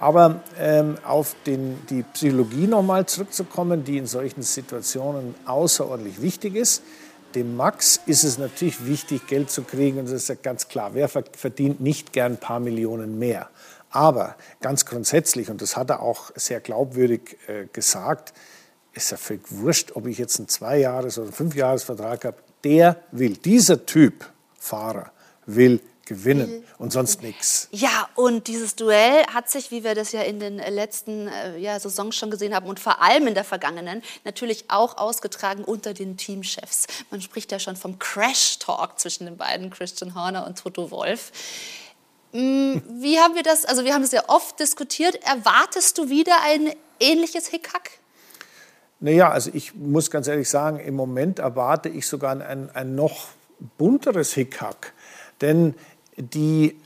Aber ähm, auf den, die Psychologie nochmal zurückzukommen, die in solchen Situationen außerordentlich wichtig ist. Dem Max ist es natürlich wichtig, Geld zu kriegen. Und das ist ja ganz klar. Wer verdient nicht gern ein paar Millionen mehr? Aber ganz grundsätzlich, und das hat er auch sehr glaubwürdig äh, gesagt, ist ja völlig wurscht, ob ich jetzt einen Zwei-Jahres- oder Fünf-Jahres-Vertrag habe. Der will, dieser Typ Fahrer will gewinnen mhm. und sonst nichts. Ja, und dieses Duell hat sich, wie wir das ja in den letzten äh, ja, Saisons schon gesehen haben und vor allem in der vergangenen, natürlich auch ausgetragen unter den Teamchefs. Man spricht ja schon vom Crash-Talk zwischen den beiden, Christian Horner und Toto Wolf. Mm, wie haben wir das, also wir haben es ja oft diskutiert, erwartest du wieder ein ähnliches Hickhack? Naja, also ich muss ganz ehrlich sagen, im Moment erwarte ich sogar ein, ein noch bunteres Hickhack. Denn die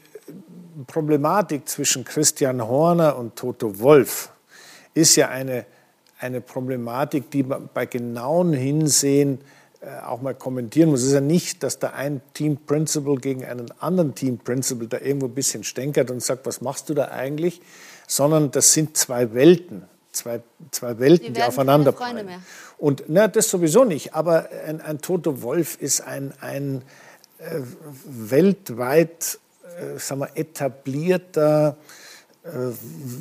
Problematik zwischen Christian Horner und Toto Wolf ist ja eine, eine Problematik, die man bei genauen Hinsehen äh, auch mal kommentieren muss. Es ist ja nicht, dass da ein Team Principal gegen einen anderen Team Principal da irgendwo ein bisschen stänkert und sagt, was machst du da eigentlich, sondern das sind zwei Welten, zwei, zwei Welten, die, die aufeinander prallen. Und na, das sowieso nicht, aber ein, ein Toto Wolf ist ein, ein weltweit äh, sagen wir, etablierter, äh,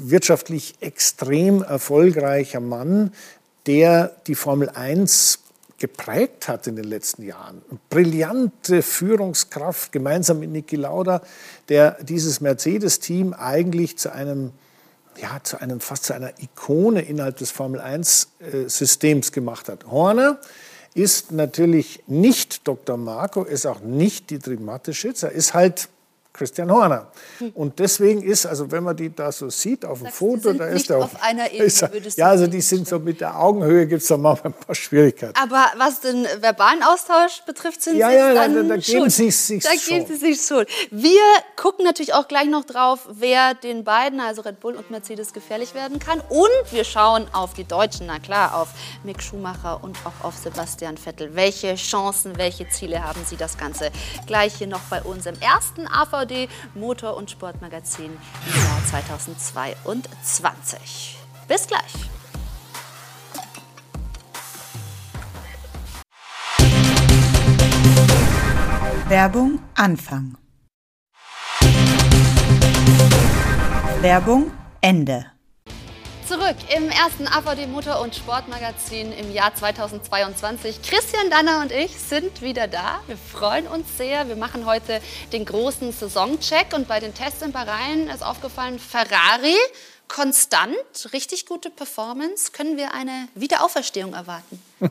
wirtschaftlich extrem erfolgreicher Mann, der die Formel 1 geprägt hat in den letzten Jahren. Brillante Führungskraft gemeinsam mit Niki Lauda, der dieses Mercedes-Team eigentlich zu einem, ja, zu einem, fast zu einer Ikone innerhalb des Formel 1-Systems gemacht hat. Horner ist natürlich nicht Dr. Marco, ist auch nicht Dietrich Mateschitz, er ist halt Christian Horner. Und deswegen ist, also wenn man die da so sieht auf dem Sagst, Foto, da ist er auf einer Ebene. Er, ja, also die sind so mit der Augenhöhe gibt es da manchmal ein paar Schwierigkeiten. Aber was den verbalen Austausch betrifft, sind ja, sie ja, dann da, da geben sie sich da schon. geben sie sich schon. Wir gucken natürlich auch gleich noch drauf, wer den beiden, also Red Bull und Mercedes, gefährlich werden kann. Und wir schauen auf die Deutschen, na klar, auf Mick Schumacher und auch auf Sebastian Vettel. Welche Chancen, welche Ziele haben sie das Ganze? Gleich hier noch bei uns im ersten AVD Motor- und Sportmagazin im Jahr 2022. Bis gleich. Werbung Anfang. Werbung Ende. Zurück im ersten AVD Motor- und Sportmagazin im Jahr 2022. Christian Danner und ich sind wieder da. Wir freuen uns sehr. Wir machen heute den großen Saisoncheck und bei den Tests in Bahrain ist aufgefallen, Ferrari konstant, richtig gute Performance. Können wir eine Wiederauferstehung erwarten?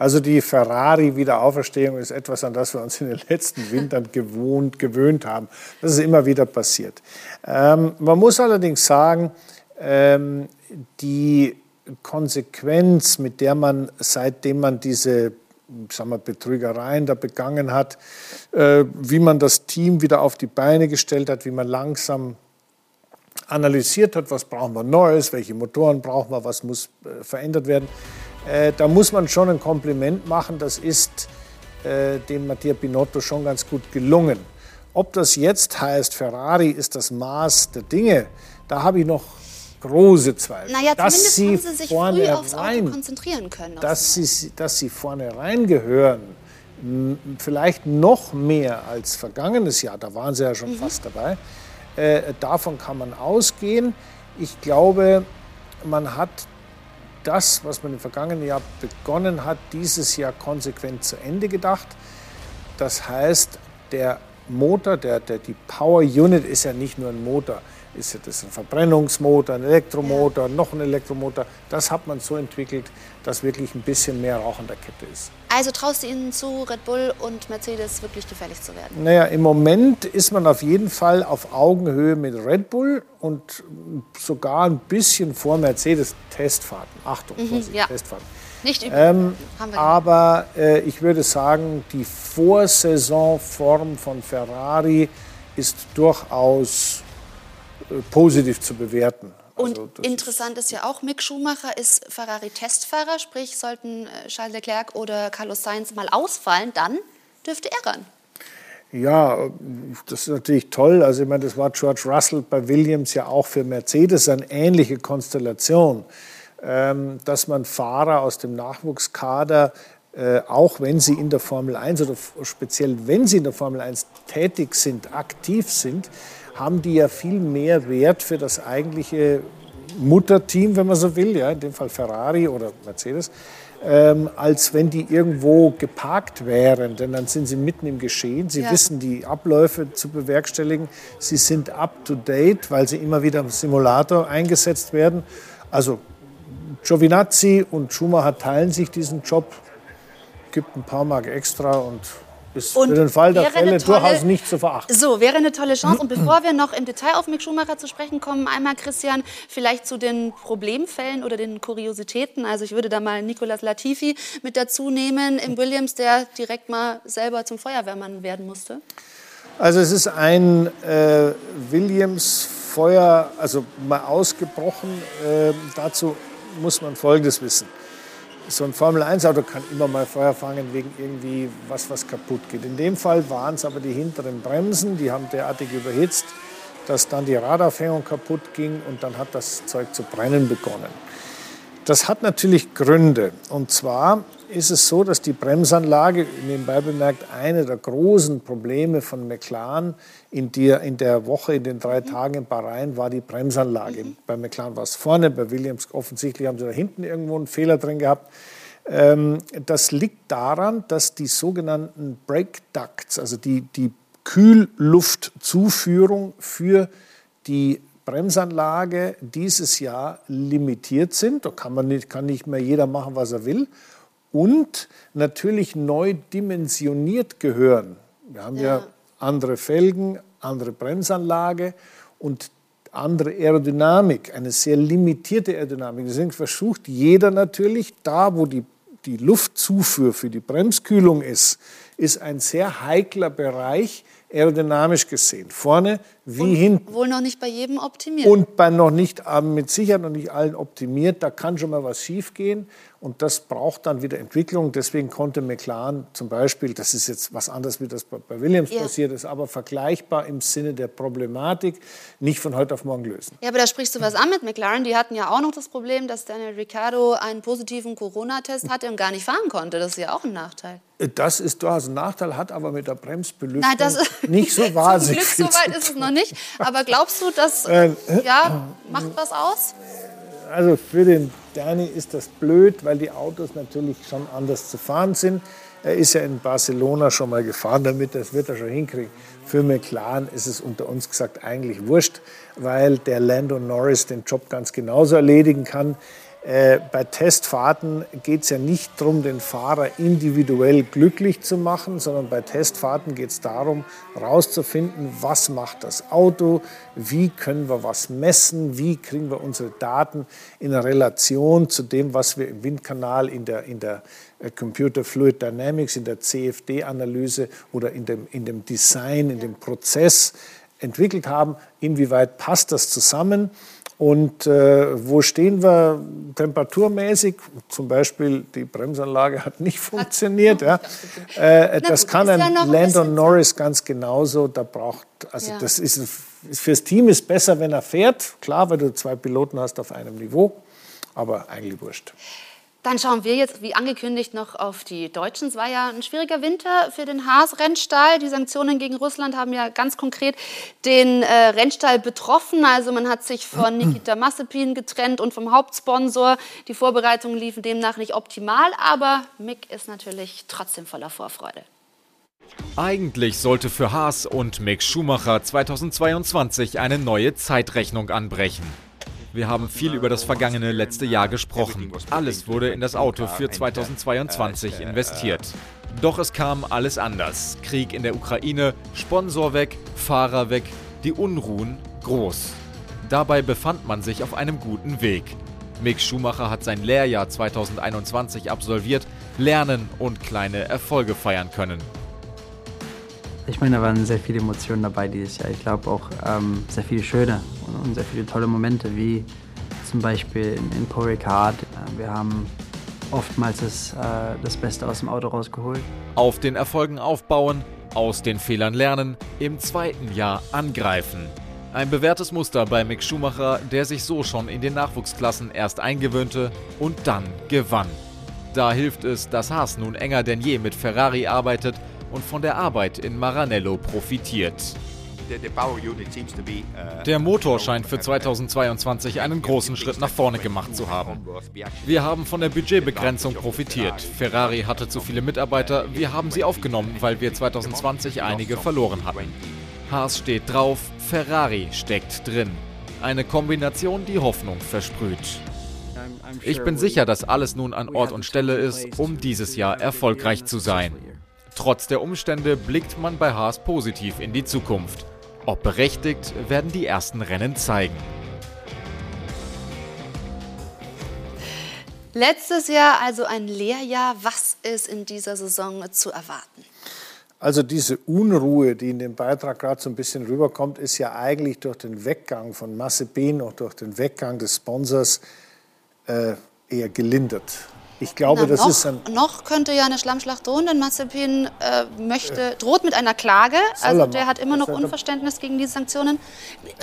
Also die Ferrari-Wiederauferstehung ist etwas, an das wir uns in den letzten Wintern gewohnt, gewöhnt haben. Das ist immer wieder passiert. Ähm, man muss allerdings sagen, ähm, die Konsequenz, mit der man, seitdem man diese sagen wir, Betrügereien da begangen hat, äh, wie man das Team wieder auf die Beine gestellt hat, wie man langsam analysiert hat, was brauchen wir Neues, welche Motoren brauchen wir, was muss äh, verändert werden. Äh, da muss man schon ein Kompliment machen, das ist äh, dem Mattia Pinotto schon ganz gut gelungen. Ob das jetzt heißt, Ferrari ist das Maß der Dinge, da habe ich noch große Zweifel. Naja, dass sie, haben sie sich früh aufs Auto konzentrieren können. Dass sie, dass sie vorne reingehören, vielleicht noch mehr als vergangenes Jahr, da waren sie ja schon mhm. fast dabei, äh, davon kann man ausgehen. Ich glaube, man hat das, was man im vergangenen Jahr begonnen hat, dieses Jahr konsequent zu Ende gedacht. Das heißt, der Motor, der, der, die Power Unit ist ja nicht nur ein Motor ist das ein Verbrennungsmotor, ein Elektromotor, noch ein Elektromotor. Das hat man so entwickelt, dass wirklich ein bisschen mehr Rauch an der Kette ist. Also traust du ihnen zu, Red Bull und Mercedes wirklich gefährlich zu werden? Naja, im Moment ist man auf jeden Fall auf Augenhöhe mit Red Bull und sogar ein bisschen vor Mercedes Testfahrten. Achtung, mhm, ja. Testfahrten. Nicht ähm, aber äh, ich würde sagen, die Vorsaisonform von Ferrari ist durchaus positiv zu bewerten. Und also interessant ist, ist ja auch, Mick Schumacher ist Ferrari-Testfahrer, sprich sollten äh, Charles Leclerc oder Carlos Sainz mal ausfallen, dann dürfte er ran. Ja, das ist natürlich toll. Also ich meine, das war George Russell bei Williams ja auch für Mercedes eine ähnliche Konstellation, ähm, dass man Fahrer aus dem Nachwuchskader äh, auch wenn sie in der Formel 1 oder speziell wenn sie in der Formel 1 tätig sind, aktiv sind, haben die ja viel mehr Wert für das eigentliche Mutterteam, wenn man so will, ja, in dem Fall Ferrari oder Mercedes, ähm, als wenn die irgendwo geparkt wären. Denn dann sind sie mitten im Geschehen, sie ja. wissen die Abläufe zu bewerkstelligen, sie sind up-to-date, weil sie immer wieder im Simulator eingesetzt werden. Also Giovinazzi und Schumacher teilen sich diesen Job, gibt ein paar Mark extra und ist und für den Fall der Fälle tolle, durchaus nicht zu verachten. So, wäre eine tolle Chance. Und bevor wir noch im Detail auf Mick Schumacher zu sprechen kommen, einmal, Christian, vielleicht zu den Problemfällen oder den Kuriositäten. Also ich würde da mal Nicolas Latifi mit dazu nehmen im Williams, der direkt mal selber zum Feuerwehrmann werden musste. Also es ist ein äh, Williams-Feuer, also mal ausgebrochen. Äh, dazu muss man Folgendes wissen so ein Formel-1-Auto kann immer mal Feuer fangen wegen irgendwie was, was kaputt geht. In dem Fall waren es aber die hinteren Bremsen, die haben derartig überhitzt, dass dann die Radaufhängung kaputt ging und dann hat das Zeug zu brennen begonnen. Das hat natürlich Gründe. Und zwar ist es so, dass die Bremsanlage, nebenbei bemerkt, eine der großen Probleme von McLaren in der, in der Woche, in den drei Tagen in Bahrain, war die Bremsanlage. Mhm. Bei McLaren war es vorne, bei Williams offensichtlich haben sie da hinten irgendwo einen Fehler drin gehabt. Ähm, das liegt daran, dass die sogenannten Brake Ducts, also die, die Kühlluftzuführung für die Bremsanlage dieses Jahr limitiert sind. Da kann, man nicht, kann nicht mehr jeder machen, was er will und natürlich neu dimensioniert gehören. Wir haben ja, ja andere Felgen, andere Bremsanlage und andere Aerodynamik, eine sehr limitierte Aerodynamik. Deswegen versucht jeder natürlich, da wo die, die Luftzufuhr für die Bremskühlung ist, ist ein sehr heikler Bereich, aerodynamisch gesehen. Vorne wie und hinten. Wohl noch nicht bei jedem optimiert. Und bei noch nicht, mit Sicherheit noch nicht allen optimiert. Da kann schon mal was schiefgehen. Und das braucht dann wieder Entwicklung. Deswegen konnte McLaren zum Beispiel, das ist jetzt was anderes, wie das bei Williams ja. passiert ist, aber vergleichbar im Sinne der Problematik, nicht von heute auf morgen lösen. Ja, aber da sprichst du was an mit McLaren. Die hatten ja auch noch das Problem, dass Daniel Ricciardo einen positiven Corona-Test hatte und gar nicht fahren konnte. Das ist ja auch ein Nachteil. Das ist durchaus ein Nachteil, hat aber mit der Bremsbelüftung Nein, nicht so wahnsinnig Zum Glück, so weit ist es noch nicht. Aber glaubst du, das äh, ja, macht was aus? also für den Danny ist das blöd, weil die Autos natürlich schon anders zu fahren sind. Er ist ja in Barcelona schon mal gefahren damit, das wird er schon hinkriegen. Für McLaren ist es unter uns gesagt eigentlich wurscht, weil der Lando Norris den Job ganz genauso erledigen kann. Äh, bei Testfahrten geht es ja nicht darum, den Fahrer individuell glücklich zu machen, sondern bei Testfahrten geht es darum, herauszufinden, was macht das Auto, wie können wir was messen, wie kriegen wir unsere Daten in Relation zu dem, was wir im Windkanal, in der, in der äh, Computer Fluid Dynamics, in der CFD-Analyse oder in dem, in dem Design, in dem Prozess entwickelt haben, inwieweit passt das zusammen. Und äh, wo stehen wir temperaturmäßig? Zum Beispiel die Bremsanlage hat nicht funktioniert. Ja. Äh, das gut, kann ein ja Landon Norris ganz genauso. Da braucht, also ja. das ist fürs Team ist besser, wenn er fährt. Klar, weil du zwei Piloten hast auf einem Niveau, aber eigentlich wurscht. Dann schauen wir jetzt, wie angekündigt, noch auf die Deutschen. Es war ja ein schwieriger Winter für den Haas-Rennstall. Die Sanktionen gegen Russland haben ja ganz konkret den äh, Rennstall betroffen. Also man hat sich von Nikita Mazepin getrennt und vom Hauptsponsor. Die Vorbereitungen liefen demnach nicht optimal, aber Mick ist natürlich trotzdem voller Vorfreude. Eigentlich sollte für Haas und Mick Schumacher 2022 eine neue Zeitrechnung anbrechen. Wir haben viel über das vergangene letzte Jahr gesprochen. Alles wurde in das Auto für 2022 investiert. Doch es kam alles anders. Krieg in der Ukraine, Sponsor weg, Fahrer weg, die Unruhen groß. Dabei befand man sich auf einem guten Weg. Mick Schumacher hat sein Lehrjahr 2021 absolviert, lernen und kleine Erfolge feiern können. Ich meine, da waren sehr viele Emotionen dabei dieses Jahr. Ich glaube auch ähm, sehr viele schöne und, sehr viele tolle Momente, wie zum Beispiel in, in Paul. Äh, wir haben oftmals das, äh, das Beste aus dem Auto rausgeholt. Auf den Erfolgen aufbauen, aus den Fehlern lernen, im zweiten Jahr angreifen. Ein bewährtes Muster bei Mick Schumacher, der sich so schon in den Nachwuchsklassen erst eingewöhnte und dann gewann. Da hilft es, dass Haas nun enger denn je mit Ferrari arbeitet und von der Arbeit in Maranello profitiert. Der Motor scheint für 2022 einen großen Schritt nach vorne gemacht zu haben. Wir haben von der Budgetbegrenzung profitiert. Ferrari hatte zu viele Mitarbeiter, wir haben sie aufgenommen, weil wir 2020 einige verloren hatten. Haas steht drauf, Ferrari steckt drin. Eine Kombination, die Hoffnung versprüht. Ich bin sicher, dass alles nun an Ort und Stelle ist, um dieses Jahr erfolgreich zu sein. Trotz der Umstände blickt man bei Haas positiv in die Zukunft. Ob berechtigt, werden die ersten Rennen zeigen. Letztes Jahr also ein Lehrjahr. Was ist in dieser Saison zu erwarten? Also diese Unruhe, die in dem Beitrag gerade so ein bisschen rüberkommt, ist ja eigentlich durch den Weggang von Mazepin und durch den Weggang des Sponsors äh, eher gelindert. Ich glaube, Na, das noch, ist ein noch könnte ja eine Schlammschlacht drohen, denn Mazepin äh, möchte, droht mit einer Klage. Also der hat immer noch Unverständnis gegen diese Sanktionen.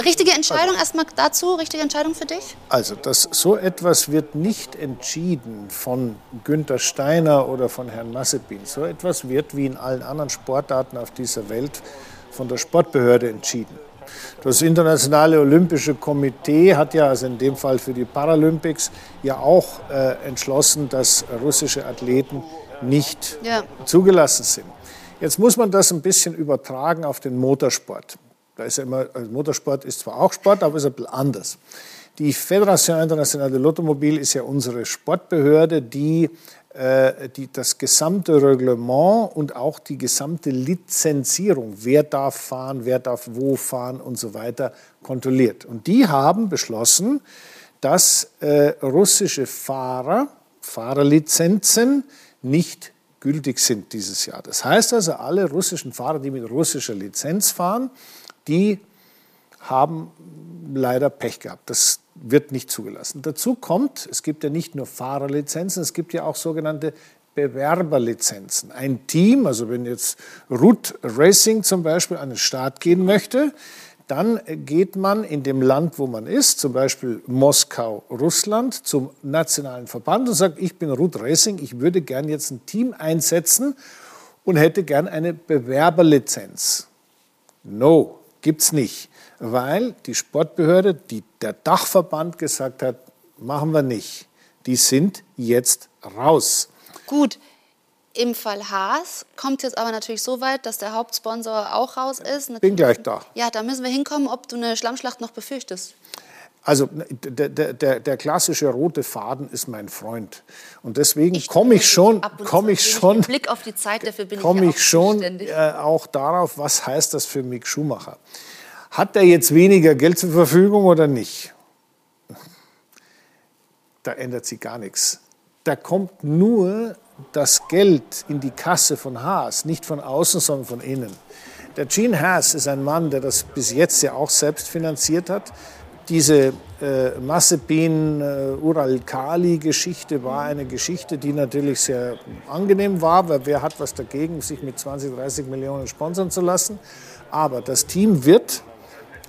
Richtige Entscheidung also, erstmal dazu, richtige Entscheidung für dich? Also das, so etwas wird nicht entschieden von Günther Steiner oder von Herrn Mazepin. So etwas wird wie in allen anderen Sportarten auf dieser Welt von der Sportbehörde entschieden. Das Internationale Olympische Komitee hat ja, also in dem Fall für die Paralympics, ja auch äh, entschlossen, dass russische Athleten nicht ja. zugelassen sind. Jetzt muss man das ein bisschen übertragen auf den Motorsport. Da ist ja immer, also Motorsport ist zwar auch Sport, aber ist ein bisschen anders. Die Fédération Internationale de l'Automobile ist ja unsere Sportbehörde, die die, das gesamte Reglement und auch die gesamte Lizenzierung, wer darf fahren, wer darf wo fahren und so weiter, kontrolliert. Und die haben beschlossen, dass äh, russische Fahrer, Fahrerlizenzen nicht gültig sind dieses Jahr. Das heißt also, alle russischen Fahrer, die mit russischer Lizenz fahren, die haben leider Pech gehabt. Das wird nicht zugelassen. Dazu kommt, es gibt ja nicht nur Fahrerlizenzen, es gibt ja auch sogenannte Bewerberlizenzen. Ein Team, also wenn jetzt Root Racing zum Beispiel an den Start gehen möchte, dann geht man in dem Land, wo man ist, zum Beispiel Moskau, Russland, zum nationalen Verband und sagt, ich bin Root Racing, ich würde gern jetzt ein Team einsetzen und hätte gern eine Bewerberlizenz. No, gibt's nicht weil die Sportbehörde, die, der Dachverband gesagt hat, machen wir nicht. Die sind jetzt raus. Gut, im Fall Haas kommt jetzt aber natürlich so weit, dass der Hauptsponsor auch raus ist. Natürlich, Bin gleich da. Ja, da müssen wir hinkommen, ob du eine Schlammschlacht noch befürchtest. Also der, der, der, klassische rote Faden ist mein Freund. Und deswegen komme ich schon, komme ich schon, Blick auf die Zeit, dafür bin komme ich, ich schon äh, auch darauf, was heißt das für Mick Schumacher? Hat er jetzt weniger Geld zur Verfügung oder nicht? Da ändert sich gar nichts. Da kommt nur das Geld in die Kasse von Haas, nicht von außen, sondern von innen. Der Gene Haas ist ein Mann, der das bis jetzt ja auch selbst finanziert hat. Diese äh, Massepin-Ural-Kali-Geschichte äh, war eine Geschichte, die natürlich sehr angenehm war, weil wer hat was dagegen, sich mit 20, 30 Millionen sponsern zu lassen. Aber das Team wird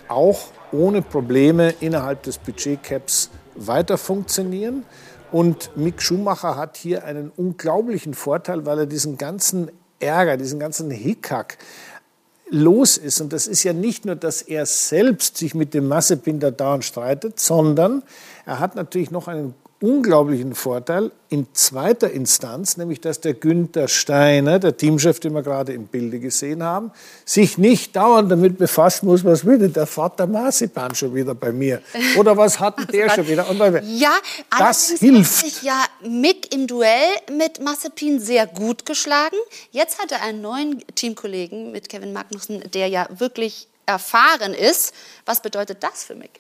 auch ohne Probleme innerhalb des Budgetcaps weiter funktionieren. Und Mick Schumacher hat hier einen unglaublichen Vorteil, weil er diesen ganzen Ärger, diesen ganzen Hickhack los ist. Und das ist ja nicht nur, dass er selbst sich mit dem Massebinder dauernd streitet, sondern er hat natürlich noch einen unglaublichen Vorteil in zweiter Instanz, nämlich dass der Günther Steiner, der Teamchef, den wir gerade im Bilde gesehen haben, sich nicht dauernd damit befassen muss, was will denn der Vater Marzipan schon wieder bei mir? Oder was hat der schon wieder? Und ja, das hilft. hat sich ja Mick im Duell mit Mazepin sehr gut geschlagen. Jetzt hat er einen neuen Teamkollegen mit Kevin Magnussen, der ja wirklich erfahren ist. Was bedeutet das für Mick?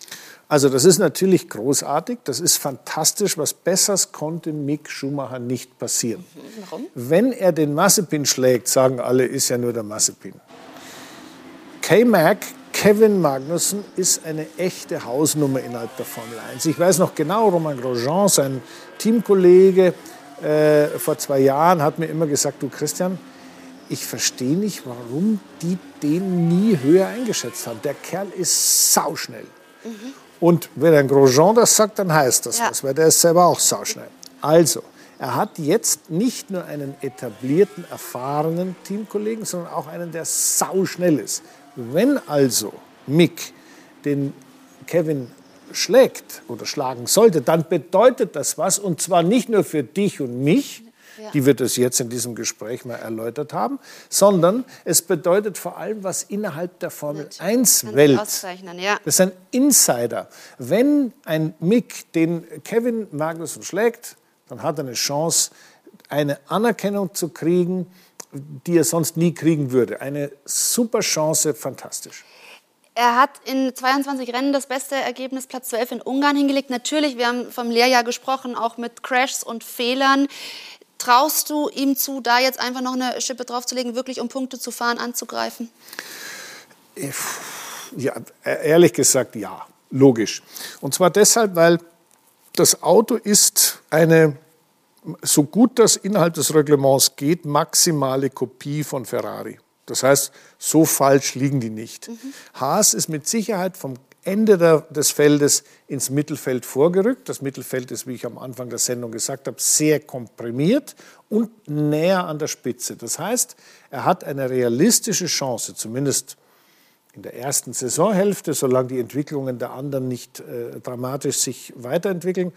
Also das ist natürlich großartig, das ist fantastisch. Was Besseres konnte Mick Schumacher nicht passieren. Warum? Wenn er den Massepin schlägt, sagen alle, ist ja nur der Massepin. K-Mac, Kevin Magnussen, ist eine echte Hausnummer innerhalb der Formel 1. Ich weiß noch genau, Romain Grosjean, sein Teamkollege, äh, vor zwei Jahren hat mir immer gesagt, du Christian, ich verstehe nicht, warum die den nie höher eingeschätzt haben. Der Kerl ist sauschnell. Mhm. Und wenn ein Grosjean das sagt, dann heißt das ja. was, weil der ist selber auch sauschnell. Also, er hat jetzt nicht nur einen etablierten, erfahrenen Teamkollegen, sondern auch einen, der sauschnell ist. Wenn also Mick den Kevin schlägt oder schlagen sollte, dann bedeutet das was, und zwar nicht nur für dich und mich, ja. die wird es jetzt in diesem Gespräch mal erläutert haben, sondern es bedeutet vor allem was innerhalb der Formel 1-Welt. Ja. Das ist ein Insider. Wenn ein Mick den Kevin Magnussen schlägt, dann hat er eine Chance, eine Anerkennung zu kriegen, die er sonst nie kriegen würde. Eine super Chance, fantastisch. Er hat in 22 Rennen das beste Ergebnis, Platz 12 in Ungarn hingelegt. Natürlich, wir haben vom Lehrjahr gesprochen, auch mit Crashs und Fehlern. Traust du ihm zu, da jetzt einfach noch eine Schippe draufzulegen, wirklich um Punkte zu fahren, anzugreifen? Ja, ehrlich gesagt, ja, logisch. Und zwar deshalb, weil das Auto ist eine, so gut das innerhalb des Reglements geht, maximale Kopie von Ferrari. Das heißt, so falsch liegen die nicht. Mhm. Haas ist mit Sicherheit vom Ende der, des Feldes ins Mittelfeld vorgerückt. Das Mittelfeld ist, wie ich am Anfang der Sendung gesagt habe, sehr komprimiert und näher an der Spitze. Das heißt, er hat eine realistische Chance, zumindest in der ersten Saisonhälfte, solange die Entwicklungen der anderen nicht äh, dramatisch sich weiterentwickeln,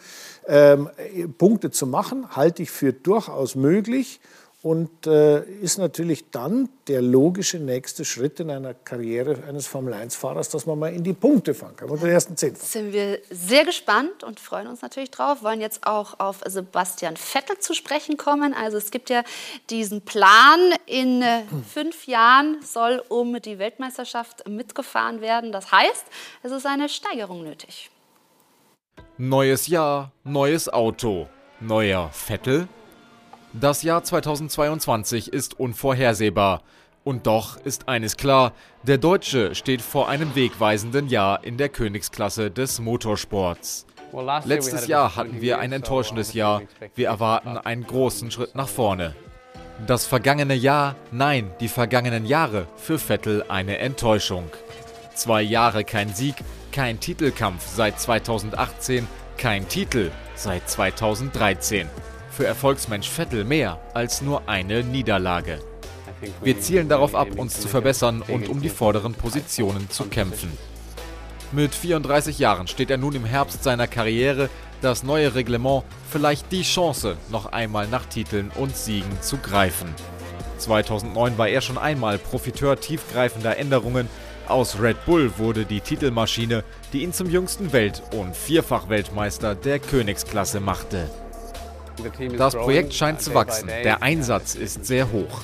ähm, Punkte zu machen, halte ich für durchaus möglich und äh, ist natürlich dann der logische nächste Schritt in einer Karriere eines Formel-1-Fahrers, dass man mal in die Punkte fahren kann, unter den ersten zehn. Sind wir sehr gespannt und freuen uns natürlich drauf. Wollen jetzt auch auf Sebastian Vettel zu sprechen kommen. Also es gibt ja diesen Plan, in äh, fünf Jahren soll um die Weltmeisterschaft mitgefahren werden. Das heißt, es ist eine Steigerung nötig. Neues Jahr, neues Auto, neuer Vettel das Jahr 2022 ist unvorhersehbar. Und doch ist eines klar, der Deutsche steht vor einem wegweisenden Jahr in der Königsklasse des Motorsports. Letztes Jahr hatten wir ein enttäuschendes Jahr. Wir erwarten einen großen Schritt nach vorne. Das vergangene Jahr, nein, die vergangenen Jahre für Vettel eine Enttäuschung. Zwei Jahre kein Sieg, kein Titelkampf seit 2018, kein Titel seit 2013 für Erfolgsmensch Vettel mehr als nur eine Niederlage. Wir zielen darauf ab, uns zu verbessern und um die vorderen Positionen zu kämpfen. Mit 34 Jahren steht er nun im Herbst seiner Karriere. Das neue Reglement vielleicht die Chance, noch einmal nach Titeln und Siegen zu greifen. 2009 war er schon einmal Profiteur tiefgreifender Änderungen. Aus Red Bull wurde die Titelmaschine, die ihn zum jüngsten Welt- und Vierfach-Weltmeister der Königsklasse machte. Das Projekt scheint zu wachsen, der Einsatz ist sehr hoch.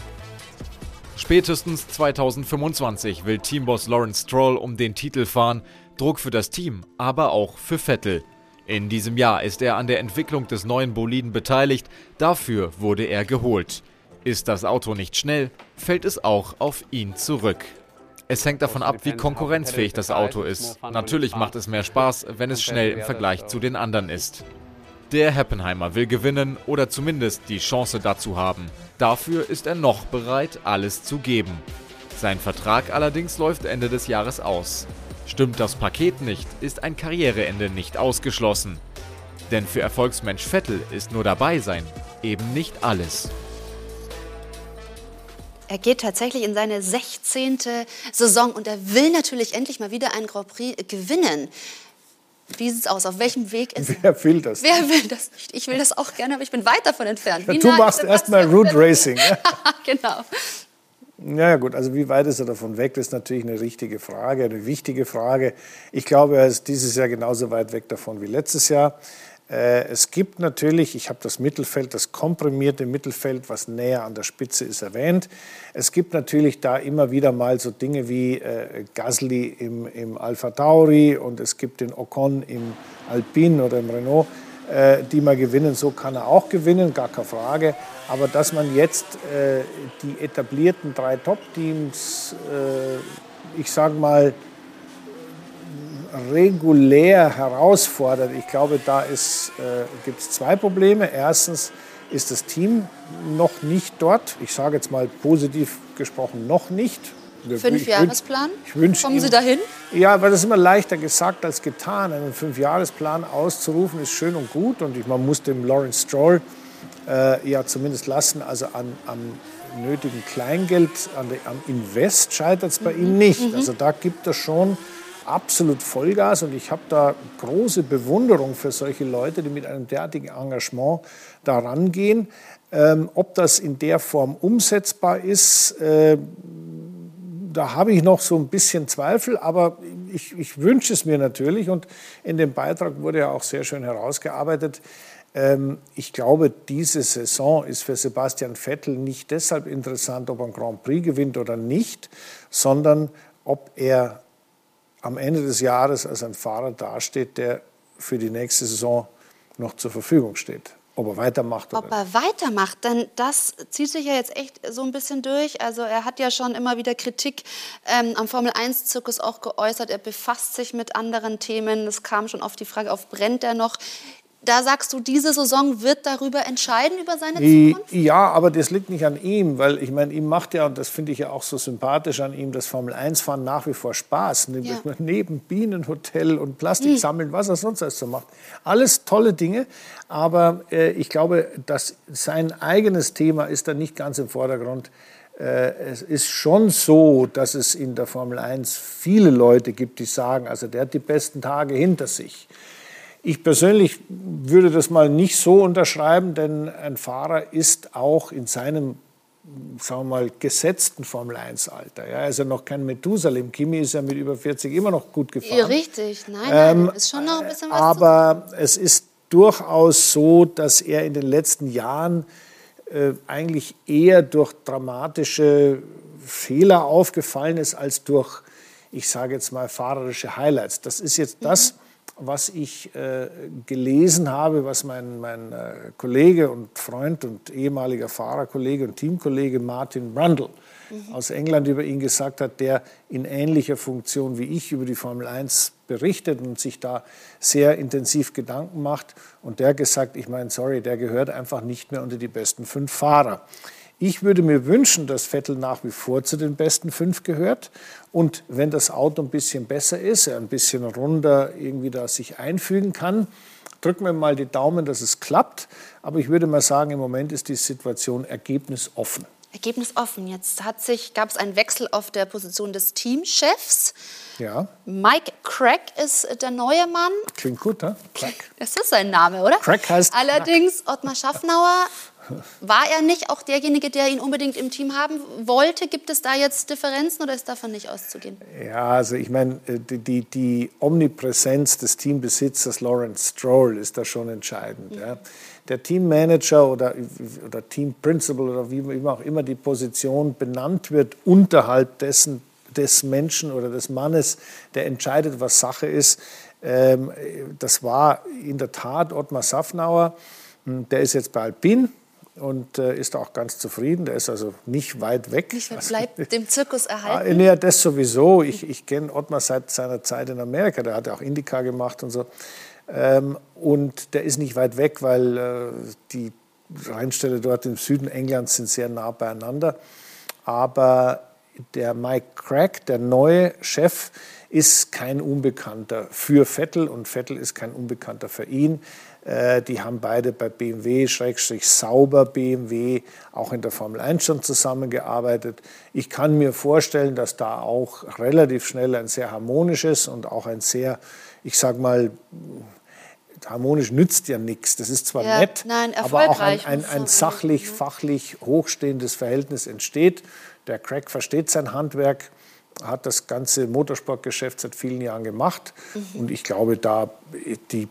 Spätestens 2025 will Teamboss Lawrence Stroll um den Titel fahren, Druck für das Team, aber auch für Vettel. In diesem Jahr ist er an der Entwicklung des neuen Boliden beteiligt, dafür wurde er geholt. Ist das Auto nicht schnell, fällt es auch auf ihn zurück. Es hängt davon ab, wie konkurrenzfähig das Auto ist. Natürlich macht es mehr Spaß, wenn es schnell im Vergleich zu den anderen ist. Der Heppenheimer will gewinnen oder zumindest die Chance dazu haben. Dafür ist er noch bereit, alles zu geben. Sein Vertrag allerdings läuft Ende des Jahres aus. Stimmt das Paket nicht, ist ein Karriereende nicht ausgeschlossen. Denn für Erfolgsmensch Vettel ist nur dabei sein eben nicht alles. Er geht tatsächlich in seine 16. Saison und er will natürlich endlich mal wieder einen Grand Prix gewinnen. Wie sieht es aus? Auf welchem Weg ist er? Wer will das? Wer will das nicht? Ich will das auch gerne, aber ich bin weit davon entfernt. Ja, du machst erstmal Root Racing. Genau. Ja, gut, also wie weit ist er davon weg, das ist natürlich eine richtige Frage, eine wichtige Frage. Ich glaube, er ist dieses Jahr genauso weit weg davon wie letztes Jahr. Äh, es gibt natürlich, ich habe das Mittelfeld, das komprimierte Mittelfeld, was näher an der Spitze ist, erwähnt. Es gibt natürlich da immer wieder mal so Dinge wie äh, Gasly im, im Alpha Tauri und es gibt den Ocon im Alpine oder im Renault, äh, die mal gewinnen. So kann er auch gewinnen, gar keine Frage. Aber dass man jetzt äh, die etablierten drei Top-Teams, äh, ich sage mal, regulär herausfordert. Ich glaube, da äh, gibt es zwei Probleme. Erstens ist das Team noch nicht dort. Ich sage jetzt mal positiv gesprochen, noch nicht. Fünfjahresplan? Kommen Sie dahin? Ja, weil das ist immer leichter gesagt als getan. Einen Fünfjahresplan auszurufen ist schön und gut. Und ich, man muss dem Lawrence Stroll äh, ja zumindest lassen, also an, am nötigen Kleingeld, an der, am Invest scheitert es bei mhm. ihm nicht. Mhm. Also da gibt es schon absolut Vollgas und ich habe da große Bewunderung für solche Leute, die mit einem derartigen Engagement da rangehen. Ähm, ob das in der Form umsetzbar ist, äh, da habe ich noch so ein bisschen Zweifel, aber ich, ich wünsche es mir natürlich und in dem Beitrag wurde ja auch sehr schön herausgearbeitet. Ähm, ich glaube, diese Saison ist für Sebastian Vettel nicht deshalb interessant, ob er ein Grand Prix gewinnt oder nicht, sondern ob er am Ende des Jahres als ein Fahrer dasteht, der für die nächste Saison noch zur Verfügung steht. Ob er weitermacht oder Ob er weitermacht, denn das zieht sich ja jetzt echt so ein bisschen durch. Also er hat ja schon immer wieder Kritik ähm, am Formel-1-Zirkus auch geäußert. Er befasst sich mit anderen Themen. Es kam schon oft die Frage auf, brennt er noch? Da sagst du, diese Saison wird darüber entscheiden, über seine Zukunft? Ja, aber das liegt nicht an ihm, weil ich meine, ihm macht ja, und das finde ich ja auch so sympathisch an ihm, das Formel-1-Fahren nach wie vor Spaß. Ja. Neben Bienenhotel und Plastik mhm. sammeln, was er sonst alles so macht. Alles tolle Dinge, aber äh, ich glaube, dass sein eigenes Thema ist da nicht ganz im Vordergrund. Äh, es ist schon so, dass es in der Formel 1 viele Leute gibt, die sagen, also der hat die besten Tage hinter sich. Ich persönlich würde das mal nicht so unterschreiben, denn ein Fahrer ist auch in seinem sagen wir mal, gesetzten Formel-1-Alter. Ja, ja noch kein Methusalem. Kimi ist ja mit über 40 immer noch gut gefahren. Ja, richtig. Nein, nein, ähm, ist schon noch ein bisschen was Aber es ist durchaus so, dass er in den letzten Jahren äh, eigentlich eher durch dramatische Fehler aufgefallen ist, als durch, ich sage jetzt mal, fahrerische Highlights. Das ist jetzt das, mhm was ich äh, gelesen habe, was mein, mein äh, Kollege und Freund und ehemaliger Fahrerkollege und Teamkollege Martin Brundle mhm. aus England über ihn gesagt hat, der in ähnlicher Funktion wie ich über die Formel 1 berichtet und sich da sehr intensiv Gedanken macht. Und der gesagt, ich meine, sorry, der gehört einfach nicht mehr unter die besten fünf Fahrer. Ich würde mir wünschen, dass Vettel nach wie vor zu den besten fünf gehört. Und wenn das Auto ein bisschen besser ist, er ein bisschen runder irgendwie da sich einfügen kann, drücken wir mal die Daumen, dass es klappt. Aber ich würde mal sagen, im Moment ist die Situation ergebnisoffen. Ergebnis offen. Jetzt gab es einen Wechsel auf der Position des Teamchefs. Ja. Mike Crack ist der neue Mann. Klingt gut, ne? Crack. Das ist sein Name, oder? Crack heißt. Allerdings, Ottmar Schaffnauer war er nicht auch derjenige, der ihn unbedingt im Team haben wollte? Gibt es da jetzt Differenzen oder ist davon nicht auszugehen? Ja, also ich meine, äh, die, die, die Omnipräsenz des Teambesitzers Lawrence Stroll ist da schon entscheidend. Mhm. Ja. Der Teammanager oder, oder Team Principal oder wie auch immer die Position benannt wird, unterhalb dessen des Menschen oder des Mannes, der entscheidet, was Sache ist. Ähm, das war in der Tat Ottmar Safnauer. Hm, der ist jetzt bei Alpin und äh, ist auch ganz zufrieden. Der ist also nicht weit weg. Nicht weit bleibt dem Zirkus erhalten. Ah, ja, das sowieso. Ich, ich kenne Ottmar seit seiner Zeit in Amerika. Der hat ja auch Indica gemacht und so. Ähm, und der ist nicht weit weg, weil äh, die Rheinstädte dort im Süden Englands sind sehr nah beieinander. Aber der Mike Crack, der neue Chef, ist kein Unbekannter für Vettel und Vettel ist kein Unbekannter für ihn. Äh, die haben beide bei BMW, Schrägstrich Sauber BMW, auch in der Formel 1 schon zusammengearbeitet. Ich kann mir vorstellen, dass da auch relativ schnell ein sehr harmonisches und auch ein sehr, ich sag mal, harmonisch nützt ja nichts. Das ist zwar ja, nett, nein, aber auch ein, ein, ein sachlich, fachlich hochstehendes Verhältnis entsteht. Der Craig versteht sein Handwerk, hat das ganze Motorsportgeschäft seit vielen Jahren gemacht. Mhm. Und ich glaube, da die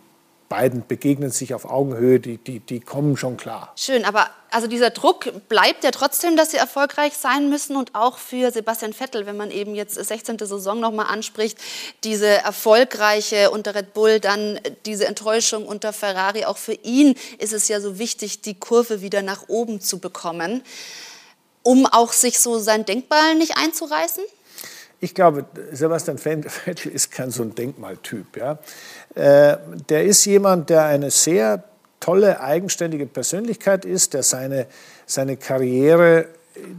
beiden begegnen sich auf Augenhöhe, die, die, die kommen schon klar. Schön, aber also dieser Druck bleibt ja trotzdem, dass sie erfolgreich sein müssen und auch für Sebastian Vettel, wenn man eben jetzt 16. Saison nochmal anspricht, diese erfolgreiche unter Red Bull, dann diese Enttäuschung unter Ferrari, auch für ihn ist es ja so wichtig, die Kurve wieder nach oben zu bekommen um auch sich so sein Denkmal nicht einzureißen? Ich glaube, Sebastian Vettel ist kein so ein Denkmaltyp. Ja? Äh, der ist jemand, der eine sehr tolle, eigenständige Persönlichkeit ist, der seine, seine Karriere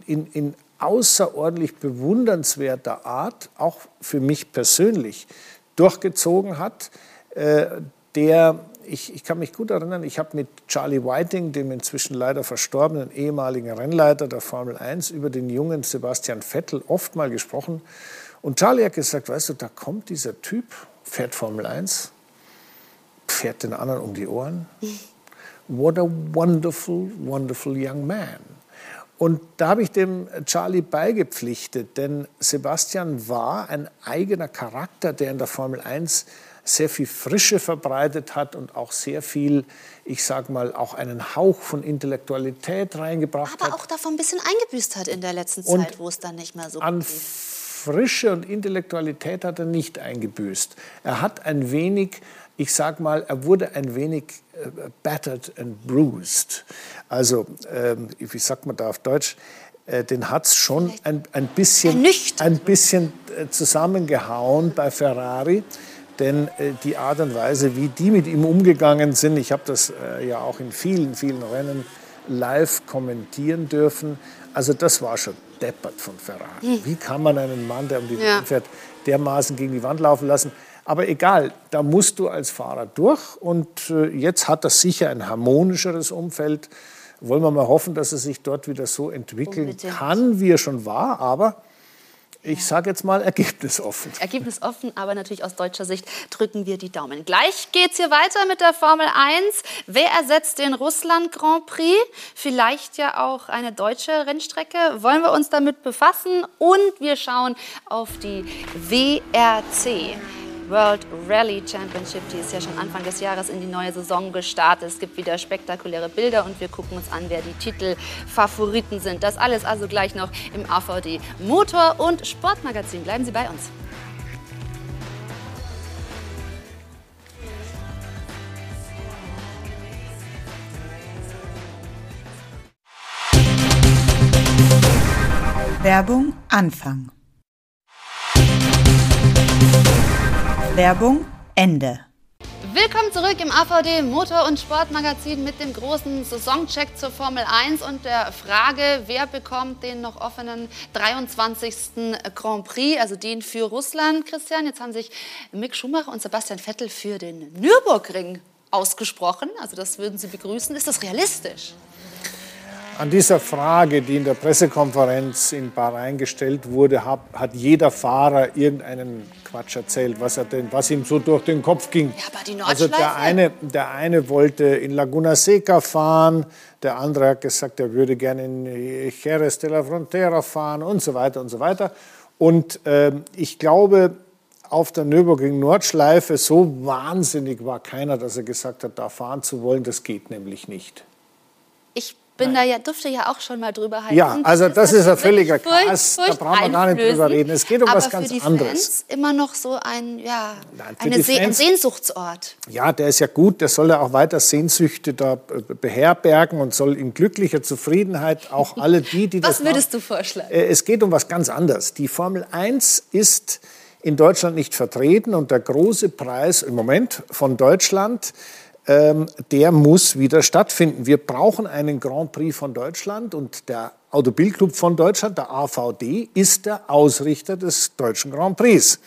in, in außerordentlich bewundernswerter Art, auch für mich persönlich, durchgezogen hat, äh, der ich, ich, kann mich gut erinnern, ich habe mit Charlie Whiting, dem inzwischen leider verstorbenen ehemaligen Rennleiter der Formel 1, über den jungen Sebastian Vettel oft mal gesprochen. Und Charlie hat gesagt, weißt du, da kommt dieser Typ, fährt Formel 1, fährt den anderen um die Ohren. What a wonderful, wonderful young man. Und da habe ich dem Charlie beigepflichtet, denn Sebastian war ein eigener Charakter, der in der Formel 1 sehr viel Frische verbreitet hat und auch sehr viel, ich sage mal, auch einen Hauch von Intellektualität reingebracht Aber hat. Aber auch davon ein bisschen eingebüßt hat in der letzten Zeit, und wo es dann nicht mehr so an Frische und Intellektualität hat er nicht eingebüßt. Er hat ein wenig, ich sage mal, er wurde ein wenig äh, battered and bruised. Also, ähm, wie sagt man da auf Deutsch? Äh, den hat es schon ein, ein bisschen, ein bisschen äh, zusammengehauen bei Ferrari. Denn äh, die Art und Weise, wie die mit ihm umgegangen sind, ich habe das äh, ja auch in vielen, vielen Rennen live kommentieren dürfen. Also das war schon deppert von Ferrari. Hm. Wie kann man einen Mann, der um die ja. Welt fährt, dermaßen gegen die Wand laufen lassen? Aber egal, da musst du als Fahrer durch. Und äh, jetzt hat das sicher ein harmonischeres Umfeld. Wollen wir mal hoffen, dass es sich dort wieder so entwickeln Unbedingt. kann, wie er schon war. Aber ich sage jetzt mal ergebnisoffen. Ergebnisoffen, aber natürlich aus deutscher Sicht drücken wir die Daumen. Gleich geht es hier weiter mit der Formel 1. Wer ersetzt den Russland Grand Prix? Vielleicht ja auch eine deutsche Rennstrecke. Wollen wir uns damit befassen? Und wir schauen auf die WRC. World Rally Championship. Die ist ja schon Anfang des Jahres in die neue Saison gestartet. Es gibt wieder spektakuläre Bilder und wir gucken uns an, wer die Titelfavoriten sind. Das alles also gleich noch im AVD Motor- und Sportmagazin. Bleiben Sie bei uns. Werbung Anfang. Werbung Ende. Willkommen zurück im AVD Motor- und Sportmagazin mit dem großen Saisoncheck zur Formel 1 und der Frage, wer bekommt den noch offenen 23. Grand Prix, also den für Russland, Christian. Jetzt haben sich Mick Schumacher und Sebastian Vettel für den Nürburgring ausgesprochen. Also das würden Sie begrüßen. Ist das realistisch? An dieser Frage, die in der Pressekonferenz in Bahrain gestellt wurde, hat, jeder Fahrer irgendeinen Quatsch erzählt, was, er denn, was ihm so durch den Kopf ging. Ja, aber die also der eine, der eine wollte in Laguna Seca fahren, der andere hat gesagt, er würde gerne in Jerez de la Frontera fahren und so weiter und so weiter. Und äh, ich glaube, auf der Nürburgring Nordschleife so wahnsinnig war keiner, dass er gesagt hat, da fahren zu wollen, das geht nämlich nicht bin Nein. da ja, durfte ja auch schon mal drüber halten. Ja, also das, ist ein völliger Chaos, da brauchen wir gar nicht drüber reden. Es geht um aber was ganz für die anderes. Fans immer noch so ein, ja, eine Se ein Sehnsuchtsort. Ja, der ist ja gut, der soll ja auch weiter Sehnsüchte da beherbergen und soll in glücklicher Zufriedenheit auch alle die, die das Was würdest machen. du vorschlagen? Äh, es geht um was ganz anderes. Die Formel 1 ist in Deutschland nicht vertreten und der große Preis im Moment von Deutschland ähm, der muss wieder stattfinden. Wir brauchen einen Grand Prix von Deutschland und der Automobilclub von Deutschland, der AVD, ist der Ausrichter des deutschen Grand Prix.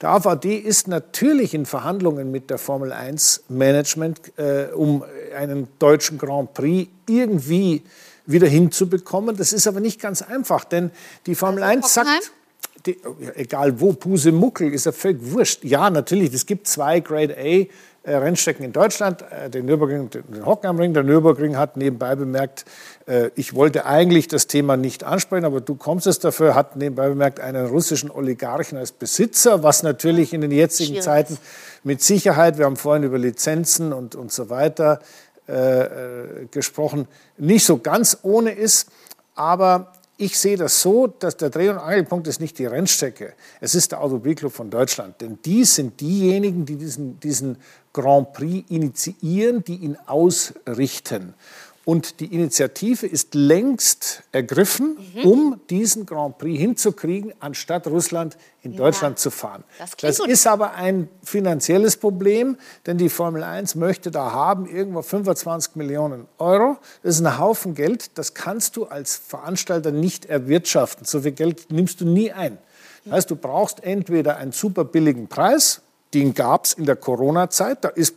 Der AVD ist natürlich in Verhandlungen mit der Formel 1 Management, äh, um einen deutschen Grand Prix irgendwie wieder hinzubekommen. Das ist aber nicht ganz einfach, denn die Formel also 1 sagt, die, egal wo, Puse Muckel, ist ja völlig wurscht. Ja, natürlich, es gibt zwei Grade A Rennstrecken in Deutschland, äh, den Nürburgring, den Hockenheimring. Der Nürburgring hat nebenbei bemerkt, äh, ich wollte eigentlich das Thema nicht ansprechen, aber du kommst es dafür, hat nebenbei bemerkt einen russischen Oligarchen als Besitzer, was natürlich in den jetzigen Schwierig. Zeiten mit Sicherheit, wir haben vorhin über Lizenzen und, und so weiter äh, gesprochen, nicht so ganz ohne ist. Aber ich sehe das so, dass der Dreh- und Angelpunkt ist nicht die Rennstrecke, es ist der Automobilclub von Deutschland. Denn die sind diejenigen, die diesen, diesen Grand Prix initiieren, die ihn ausrichten. Und die Initiative ist längst ergriffen, mhm. um diesen Grand Prix hinzukriegen, anstatt Russland in Deutschland ja, zu fahren. Das, das ist aber ein finanzielles Problem, denn die Formel 1 möchte da haben irgendwo 25 Millionen Euro. Das ist ein Haufen Geld, das kannst du als Veranstalter nicht erwirtschaften. So viel Geld nimmst du nie ein. Das heißt, du brauchst entweder einen super billigen Preis, den gab es in der Corona-Zeit, da ist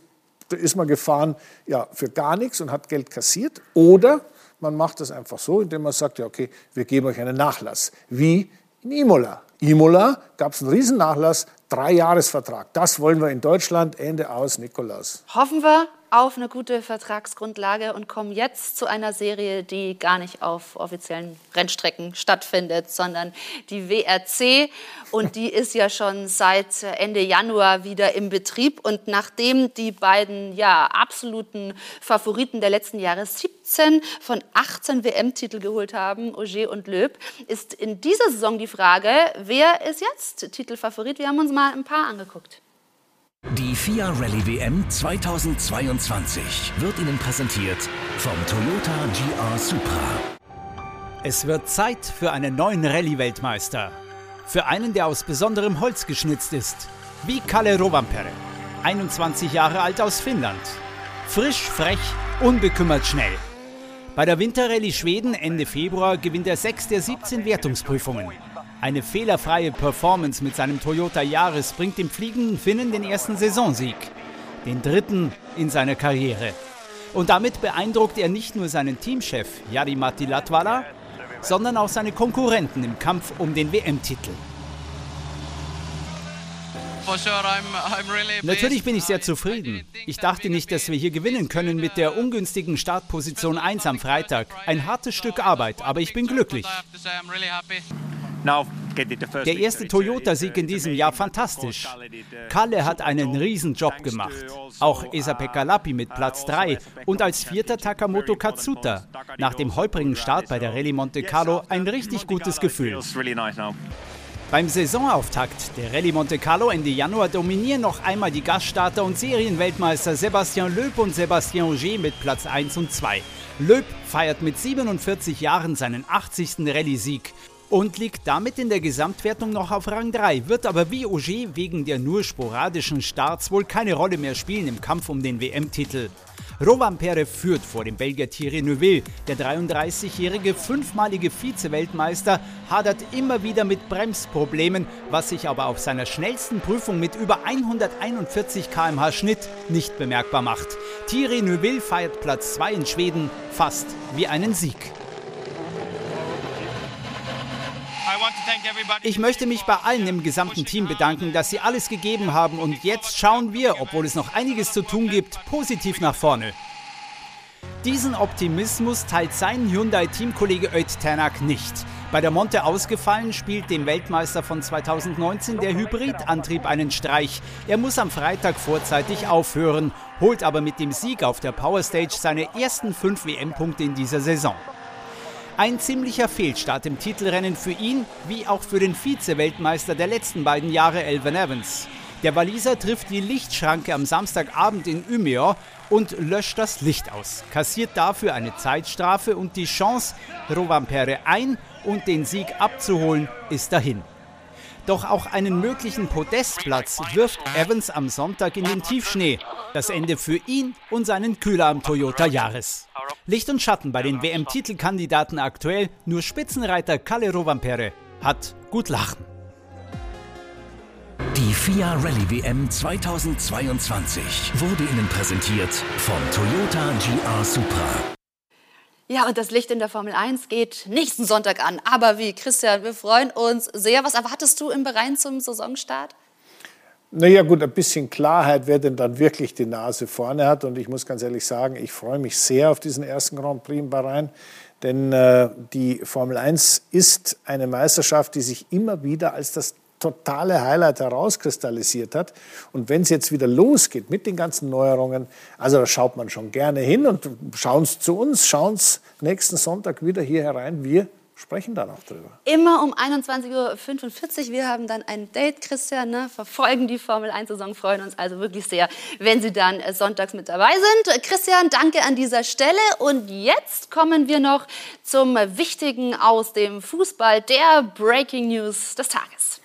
ist man gefahren ja, für gar nichts und hat Geld kassiert. Oder man macht das einfach so, indem man sagt, ja okay, wir geben euch einen Nachlass. Wie in Imola. Imola gab es einen Riesennachlass, drei Jahresvertrag. Das wollen wir in Deutschland, Ende aus, Nikolaus. Hoffen wir, auf eine gute Vertragsgrundlage und kommen jetzt zu einer Serie, die gar nicht auf offiziellen Rennstrecken stattfindet, sondern die WRC. Und die ist ja schon seit Ende Januar wieder im Betrieb. Und nachdem die beiden ja, absoluten Favoriten der letzten Jahre 17 von 18 WM-Titel geholt haben, Auger und Löb, ist in dieser Saison die Frage, wer ist jetzt Titelfavorit? Wir haben uns mal ein paar angeguckt. Die FIA Rallye WM 2022 wird Ihnen präsentiert vom Toyota GR Supra. Es wird Zeit für einen neuen Rallye-Weltmeister. Für einen, der aus besonderem Holz geschnitzt ist, wie Kalle Rovanperä. 21 Jahre alt aus Finnland. Frisch, frech, unbekümmert schnell. Bei der Winterrallye Schweden Ende Februar gewinnt er sechs der 17 Wertungsprüfungen. Eine fehlerfreie Performance mit seinem Toyota Yaris bringt dem fliegenden Finnen den ersten Saisonsieg, den dritten in seiner Karriere. Und damit beeindruckt er nicht nur seinen Teamchef Jari-Matti Latvala, sondern auch seine Konkurrenten im Kampf um den WM-Titel. Natürlich bin ich sehr zufrieden. Ich dachte nicht, dass wir hier gewinnen können mit der ungünstigen Startposition 1 am Freitag. Ein hartes Stück Arbeit, aber ich bin glücklich. Der erste Toyota-Sieg in diesem Jahr fantastisch. Kalle hat einen Riesenjob gemacht. Auch Esa-Pekka Lappi mit Platz 3 und als vierter Takamoto Katsuta. Nach dem holprigen Start bei der Rallye Monte Carlo ein richtig gutes Gefühl. Beim Saisonauftakt der Rallye Monte Carlo Ende Januar dominieren noch einmal die Gaststarter und Serienweltmeister Sebastian Loeb und Sebastian Auger mit Platz 1 und 2. Loeb feiert mit 47 Jahren seinen 80. Rallye-Sieg und liegt damit in der Gesamtwertung noch auf Rang 3, wird aber wie Auger wegen der nur sporadischen Starts wohl keine Rolle mehr spielen im Kampf um den WM-Titel. Rovampere führt vor dem Belgier Thierry Neuville. Der 33-jährige fünfmalige Vize-Weltmeister hadert immer wieder mit Bremsproblemen, was sich aber auf seiner schnellsten Prüfung mit über 141 km/h Schnitt nicht bemerkbar macht. Thierry Neuville feiert Platz 2 in Schweden fast wie einen Sieg. Ich möchte mich bei allen im gesamten Team bedanken, dass sie alles gegeben haben und jetzt schauen wir, obwohl es noch einiges zu tun gibt, positiv nach vorne. Diesen Optimismus teilt sein Hyundai-Teamkollege Öt Tanak nicht. Bei der Monte ausgefallen spielt dem Weltmeister von 2019 der Hybridantrieb einen Streich. Er muss am Freitag vorzeitig aufhören, holt aber mit dem Sieg auf der Powerstage seine ersten fünf WM-Punkte in dieser Saison. Ein ziemlicher Fehlstart im Titelrennen für ihn, wie auch für den Vize-Weltmeister der letzten beiden Jahre, Elvin Evans. Der Waliser trifft die Lichtschranke am Samstagabend in Umeå und löscht das Licht aus, kassiert dafür eine Zeitstrafe und die Chance, Rovampere ein und den Sieg abzuholen, ist dahin. Doch auch einen möglichen Podestplatz wirft Evans am Sonntag in den Tiefschnee. Das Ende für ihn und seinen Kühler am Toyota Jahres. Licht und Schatten bei den WM-Titelkandidaten aktuell, nur Spitzenreiter Kalle Rovampere hat gut lachen. Die FIA Rallye WM 2022 wurde Ihnen präsentiert vom Toyota GR Supra. Ja, und das Licht in der Formel 1 geht nächsten Sonntag an. Aber wie, Christian, wir freuen uns sehr. Was erwartest du im Bereich zum Saisonstart? Naja gut, ein bisschen Klarheit, wer denn dann wirklich die Nase vorne hat. Und ich muss ganz ehrlich sagen, ich freue mich sehr auf diesen ersten Grand Prix in Bahrain. Denn äh, die Formel 1 ist eine Meisterschaft, die sich immer wieder als das totale Highlight herauskristallisiert hat. Und wenn es jetzt wieder losgeht mit den ganzen Neuerungen, also da schaut man schon gerne hin und schauen es zu uns, schauen es nächsten Sonntag wieder hier herein. Wir sprechen dann auch drüber. Immer um 21.45 Uhr. Wir haben dann ein Date, Christian, ne? verfolgen die Formel 1-Saison, freuen uns also wirklich sehr, wenn Sie dann äh, sonntags mit dabei sind. Christian, danke an dieser Stelle. Und jetzt kommen wir noch zum Wichtigen aus dem Fußball, der Breaking News des Tages.